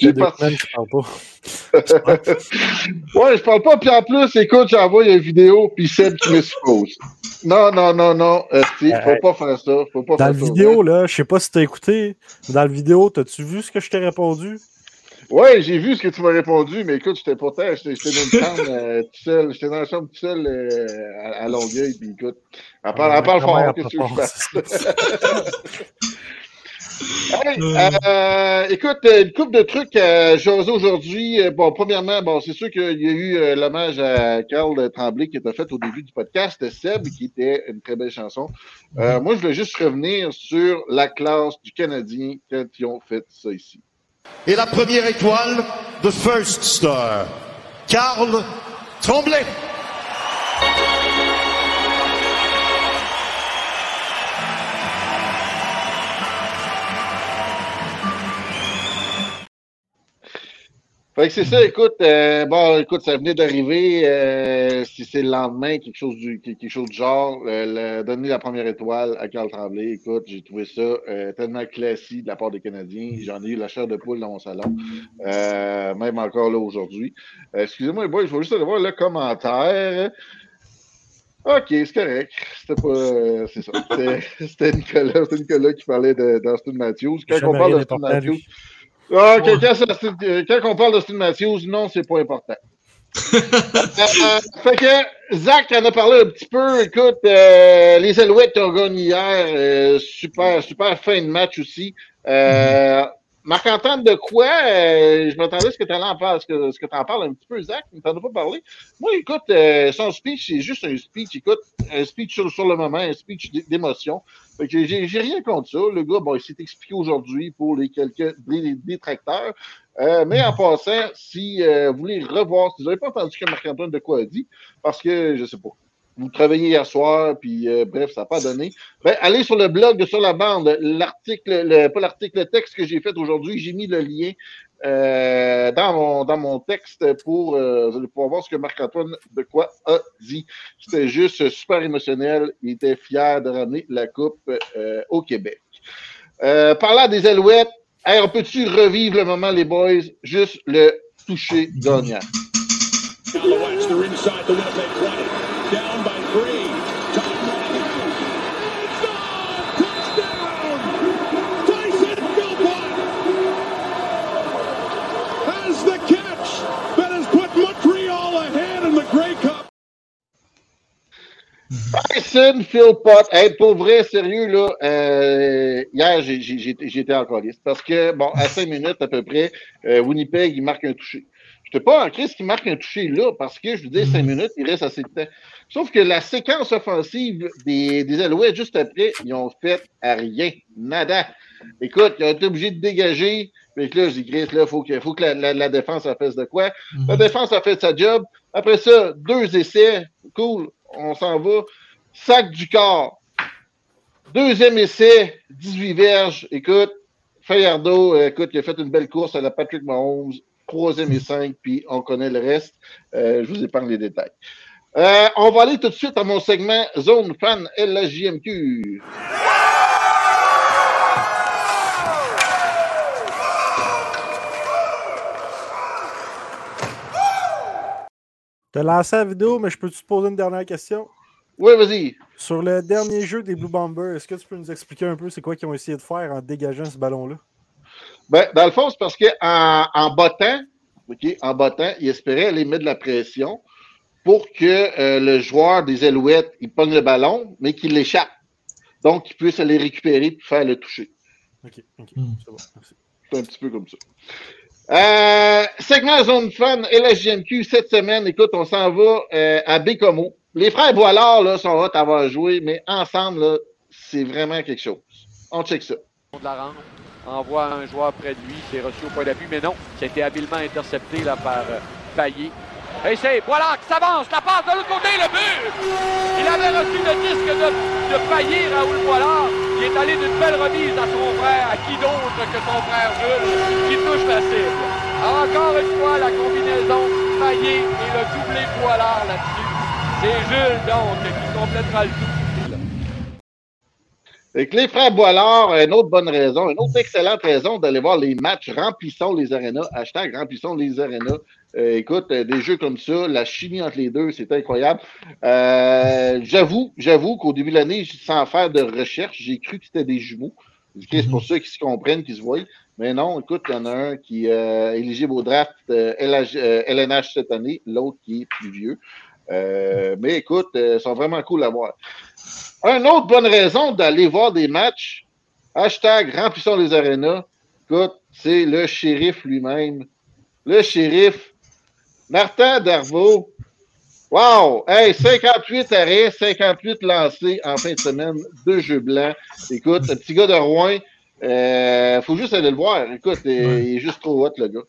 J'ai pas- semaines je parle pas. Ouais, je parle pas, puis en plus, écoute, j'envoie une vidéo, puis Seb qui me suppose. Non, non, non, non. Euh, faut pas faire ça. Faut pas Dans faire la ça. vidéo, là, je sais pas si t'as écouté, mais dans la vidéo, t'as-tu vu ce que je t'ai répondu? Ouais, j'ai vu ce que tu m'as répondu, mais écoute, j'étais pourtant, j'étais j'étais dans une chambre euh, tout seul. J'étais dans la chambre tout seul euh, à, à Longueuil, puis écoute, parle, elle parle Comment fort, qu'est-ce que je fasse? Hey, euh, écoute, une couple de trucs à jaser aujourd'hui. Euh, Bon, premièrement, bon, c'est sûr qu'il y a eu l'hommage à Carl Tremblay qui était fait au début du podcast, Seb, qui était une très belle chanson. Moi, je voulais juste revenir sur la classe du Canadien quand ils ont fait ça ici. Et la première étoile, The First Star, Carl Tremblay. Fait que c'est ça, écoute, euh, bon, écoute, ça venait d'arriver, euh, si c'est le lendemain, quelque chose du, quelque chose du genre, euh, le- donner la première étoile à Carl Tremblay, écoute, j'ai trouvé ça tellement classique de la part des Canadiens, j'en ai eu la chair de poule dans mon salon, même encore là aujourd'hui. Excusez-moi, les boys, je vais juste aller voir le commentaire. Ok, c'est correct. C'était pas. c'est ça. C'était- Nicolas, c'était Nicolas qui parlait d'Austin Matthews. Quand on parle d'Austin Matthews. Ah, quand, quand c'est Austin- euh, quand on parle d'Austin Matthews, non, c'est pas important. Euh, fait que Zach en a parlé un petit peu. Écoute, euh, les Alouettes ont gagné hier. euh, super, super fin de match aussi. Euh, Marc-Antoine, de quoi? Euh, je m'attendais à ce que tu en parles, ce que, ce que en parles un petit peu, Zach, mais t'en as pas parlé. Moi, écoute, euh, son speech, c'est juste un speech. Écoute, un speech sur, le moment, un speech d'émotion. J'ai rien contre ça. Le gars, bon, il s'est expliqué aujourd'hui pour les quelques dé- détracteurs. Euh, mais en passant, si euh, vous voulez revoir, si vous n'avez pas entendu ce que Marc-Antoine de quoi a dit, parce que je sais pas, vous travaillez hier soir, puis euh, bref, ça n'a pas donné. Ben, allez sur le blog Sur la bande, l'article, le, pas l'article, le texte que j'ai fait aujourd'hui, j'ai mis le lien euh, dans, mon, dans mon texte pour, euh, pouvoir voir ce que Marc-Antoine de quoi a dit. C'était juste super émotionnel. Il était fier de ramener la Coupe au Québec. Parlant des Alouettes, hey, on peut-tu revivre le moment, les boys? Juste le toucher gagnant. Tyson Philpott, hey, pour vrai, sérieux, là, euh, hier, j'étais encore liste. Parce que, bon, à cinq minutes à peu près, euh, Winnipeg, il marque un touché. Je n'étais pas en crise qui marque un touché là, parce que, je vous dis, cinq minutes, il reste assez de temps. Sauf que la séquence offensive des, des Alouettes, juste après, ils ont fait à rien. Nada. Écoute, ils ont été obligés de dégager. Puis là, je dis, Chris, là, il faut que, faut que la, la- la défense en fasse de quoi. La défense a fait sa job. Après ça, deux essais. Cool. On s'en va. Sac du corps. Deuxième essai, 18 verges. Écoute, Fayardo, euh, écoute, il a fait une belle course à la Patrick Mahomes. Troisième et cinq, puis on connaît le reste. Euh, je vous épargne les détails. Euh, on va aller tout de suite à mon segment Zone Fan LHJMQ. T'as lancé la vidéo, mais je peux te poser une dernière question? Oui, vas-y. Sur le dernier jeu des Blue Bombers, est-ce que tu peux nous expliquer un peu c'est quoi qu'ils ont essayé de faire en dégageant ce ballon-là? Ben, dans le fond, c'est parce qu'en en bottant, en bottant, il espérait aller mettre de la pression pour que euh, le joueur des Alouettes, il pogne le ballon, mais qu'il l'échappe. Donc, qu'il puisse aller récupérer et faire le toucher. Ok, ok, Hmm. c'est bon, merci. C'est un petit peu comme ça. Euh, segment Zone Fun, LHJMQ, cette semaine, écoute, on s'en va euh, à Bécomo. Les frères Boilard, là, sont hot à avoir joué, mais ensemble, c'est vraiment quelque chose. On check ça. de la rampe, envoie un joueur près de lui, c'est reçu au point d'appui, mais non, ça a été habilement intercepté là, par euh. Et c'est voilà qui s'avance, la passe de l'autre côté, le but! Il avait reçu le disque de, de Raoul Boilard. Il est allé d'une belle remise à son frère, à qui d'autre que son frère Jules, qui touche la cible. Encore une fois, la combinaison Payet et le doublé Boilard là-dessus. C'est Jules, donc, qui complétera le tout. Fait que les frères Boilard, une autre bonne raison, une autre excellente raison d'aller voir les matchs Remplissons les arénas. Hashtag Remplissons les arénas. Euh, écoute, euh, des jeux comme ça, la chimie entre les deux, c'est incroyable. Euh, j'avoue, j'avoue qu'au début de l'année, sans faire de recherche, j'ai cru que c'était des jumeaux. C'est pour ça qu'ils se comprennent, qu'ils se voient. Mais non, écoute, il y en a un qui est éligible au draft LH, LNH cette année, l'autre qui est plus vieux. mais écoute, ils sont vraiment cool à voir. Une autre bonne raison d'aller voir des matchs, hashtag remplissons les arénas, écoute, c'est le shérif lui-même. Le shérif, Martin Darvaux. Wow! Hey, 58 arrêts, 58 lancés en fin de semaine, deux jeux blancs. Écoute, le petit gars de Rouen, euh, faut juste aller le voir. Écoute, il est juste trop hot, le gars.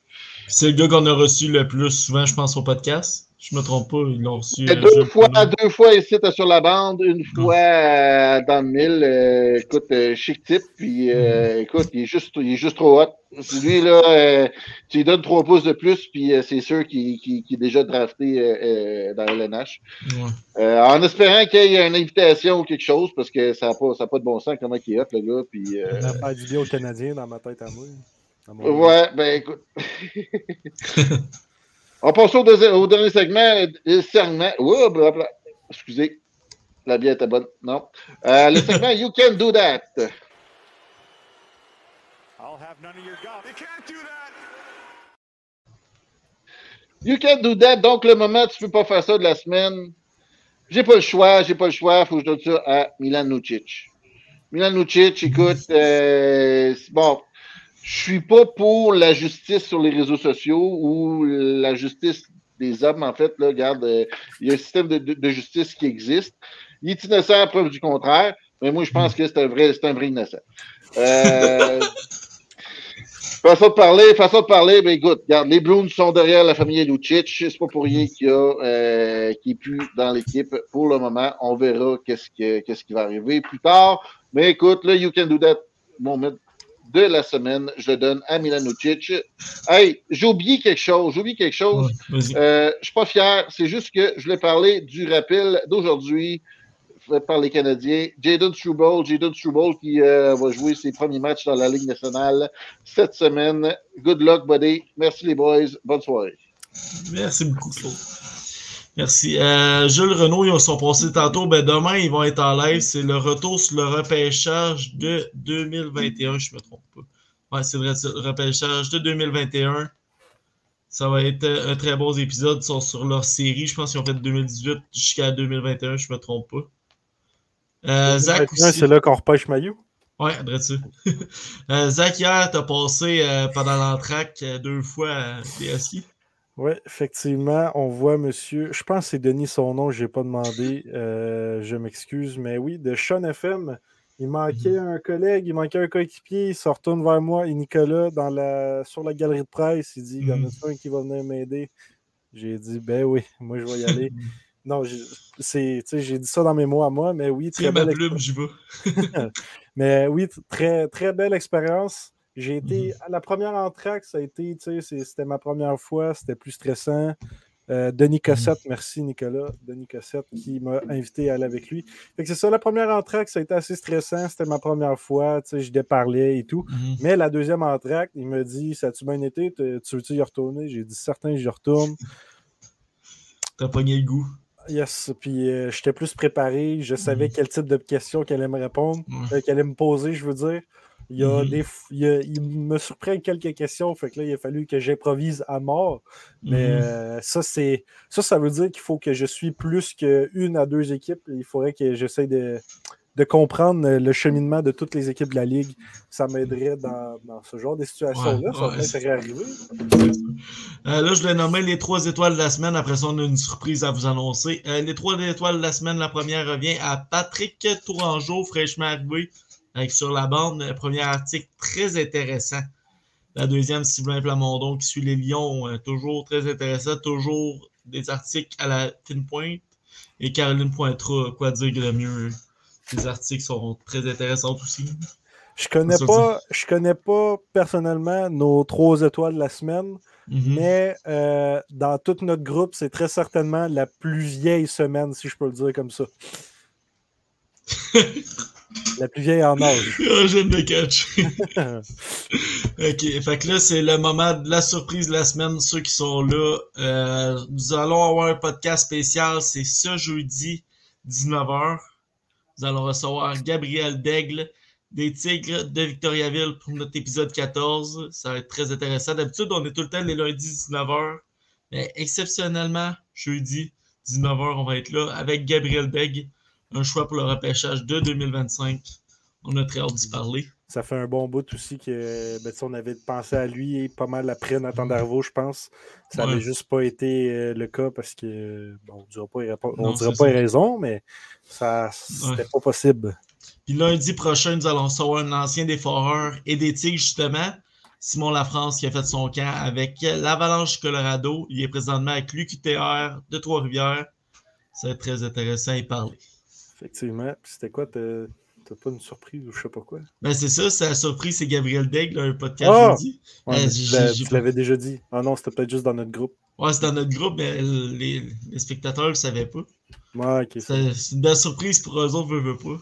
C'est le gars qu'on a reçu le plus souvent, je pense, au podcast. Je me trompe pas, ils l'ont reçu. Euh, deux, fois, deux fois ici sur la bande, une fois euh, dans le mille. Euh, écoute, chic type, puis écoute, il est, juste, il est juste trop hot. Lui, là, tu lui donnes trois pouces de plus, puis c'est sûr qu'il est déjà drafté dans LNH. Ouais. en espérant qu'il y ait une invitation ou quelque chose, parce que ça n'a pas, pas de bon sens comment il est hot, le gars. Puis, On a pas d'idée au Canadien dans ma tête à moi. Ouais, ben écoute. On passe au, au dernier segment. Le segment. Excusez. La bière était bonne. Non. Euh, le segment You Can Do That. I'll have none of your. You can't do that. You Can Do That. Donc, le moment, tu ne peux pas faire ça de la semaine. J'ai pas le choix. J'ai pas le choix. Il faut que je donne ça à Milan Lucic. Milan Lucic, écoute, euh, bon, je suis pas pour la justice sur les réseaux sociaux ou la justice des hommes, en fait. Là, regarde, euh, il y a un système de, justice qui existe. Il est innocent à preuve du contraire, mais moi, je pense que c'est un vrai, c'est un vrai innocent. Euh, façon de parler, façon de parler, ben écoute, regarde, les Bruins sont derrière la famille Lucic. C'est pas pour rien qu'il y a euh, qui est plus dans l'équipe pour le moment. On verra qu'est-ce, qu'est-ce qui va arriver plus tard. Mais écoute, là, you can do that. De la semaine. Je le donne à Milan Lucic. Hey, j'ai oublié quelque chose. J'ai oublié quelque chose. euh, je suis pas fier. C'est juste que je voulais parler du rappel d'aujourd'hui par les Canadiens. Jaden Struble, Jaden Struble qui euh, va jouer ses premiers matchs dans la Ligue nationale cette semaine. Good luck, buddy. Merci les boys. Bonne soirée. Merci beaucoup, Claude. Merci. Euh, Jules Renault, ils sont passés tantôt. Ben, demain, ils vont être en live. C'est le retour sur le repêchage de 2021, je ne me trompe pas. Ouais, c'est le repêchage de 2021. Ça va être un très bon épisode. Ils sont sur leur série. Je pense qu'ils ont fait de 2018 jusqu'à 2021, je ne me trompe pas. Euh, Zach. C'est là qu'on repêche Maillot. Ouais, adresse euh, Zach, hier, t'as passé pendant l'entraque deux fois à DSI. Oui, effectivement, on voit monsieur, je pense que c'est Denis son nom, je n'ai pas demandé, euh, je m'excuse, mais oui, de Sean FM, il manquait mhm. un collègue, il manquait un coéquipier, il se retourne vers moi et Nicolas dans la, sur la galerie de presse, il dit, il y en a mhm. un qui va venir m'aider. J'ai dit, ben oui, moi je vais y aller. non, j'ai dit ça dans mes mots à moi, mais oui. Très belle plume, j'y vais. mais oui, très, très belle expérience. J'ai été à la première entraque, ça a été, tu sais, c'était ma première fois, c'était plus stressant. Euh, Denis mmh Cossette, merci Nicolas, Denis Cossette qui m'a invité à aller avec lui. c'est ça, la première entraque, ça a été assez stressant, c'était ma première fois, tu sais, je déparlais et tout. Mmh Mais la deuxième entraque, il me dit Ça a-tu bien été? Tu veux-tu y retourner? J'ai dit Certain, j'y retourne. T'as pogné le goût. Yes, puis euh, j'étais plus préparé, je savais quel type de questions qu'elle allait me répondre, euh, qu'elle allait me poser, je veux dire. Il, y a mm-hmm. des, il, me surprend quelques questions, fait que là, il a fallu que j'improvise à mort. Mais mm-hmm. euh, ça, c'est ça, ça veut dire qu'il faut que je suis plus qu'une à deux équipes. Il faudrait que j'essaie de, de, comprendre le cheminement de toutes les équipes de la Ligue. Ça m'aiderait dans, dans, ce genre de situation-là. ça ouais, arriver. Euh, là, je vais nommer les trois étoiles de la semaine. Après ça, on a une surprise à vous annoncer. Euh, les trois étoiles de la semaine, la première revient à Patrick Tourangeau, fraîchement arrivé sur la bande, le premier article très intéressant. La deuxième, Sylvain Plamondon qui suit les Lions, euh, toujours très intéressant, toujours des articles à la fine pointe. Et Caroline Pointera, quoi dire de mieux? Les articles sont très intéressants aussi. Je connais pas, je connais pas personnellement nos trois étoiles de la semaine, mm-hmm. mais euh, dans tout notre groupe, c'est très certainement la plus vieille semaine, si je peux le dire comme ça. La plus vieille en âge. Ah, J'aime le catch. ok, fait que là, c'est le moment de la surprise de la semaine. Ceux qui sont là, euh, nous allons avoir un podcast spécial. C'est ce jeudi, 19h. Nous allons recevoir Gabriel Daigle des Tigres de Victoriaville pour notre épisode 14. Ça va être très intéressant. D'habitude, on est tout le temps les lundis 19h. Mais exceptionnellement, jeudi 19h, on va être là avec Gabriel Daigle. Un choix pour le repêchage de 2025. On a très hâte d'y parler. Ça fait un bon bout aussi que ben, on avait pensé à lui pas mal après Nathan Darvaux, je pense. Ça n'avait Ouais. juste pas été euh, le cas parce que bon, on ne dira pas, on Non, dira c'est pas raisons, mais ça c'était Ouais. pas possible. Puis lundi prochain, nous allons recevoir un ancien des Foreurs et des Tigres, justement. Simon Lafrance qui a fait son camp avec l'Avalanche Colorado. Il est présentement avec l'UQTR de Trois-Rivières. Ça va être très intéressant à y parler. Effectivement. C'était quoi? T'as t'as pas une surprise ou je sais pas quoi? Ben c'est ça, c'est la surprise, c'est Gabriel Daigle, un podcast Ah! jeudi. Ouais, Euh, tu pas- l'avais déjà dit. Ah non, c'était peut-être juste dans notre groupe. Ouais, c'est dans notre groupe, mais les, les spectateurs ne le savaient pas. Ouais, ok. c'est une belle surprise pour eux autres, veux, veux pas.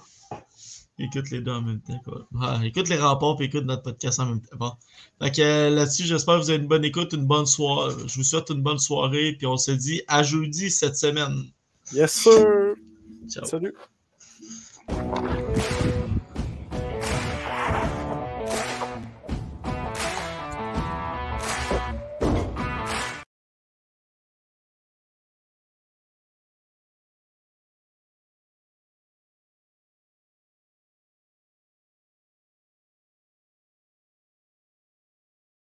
Écoute les deux en même temps. Quoi. Ah, écoute les rapports et écoute notre podcast en même temps. Bon. Fait que euh, là-dessus, j'espère que vous avez une bonne écoute, une bonne soirée. Je vous souhaite une bonne soirée, puis on se dit à jeudi cette semaine. Yes, sir! Ciao. Salut!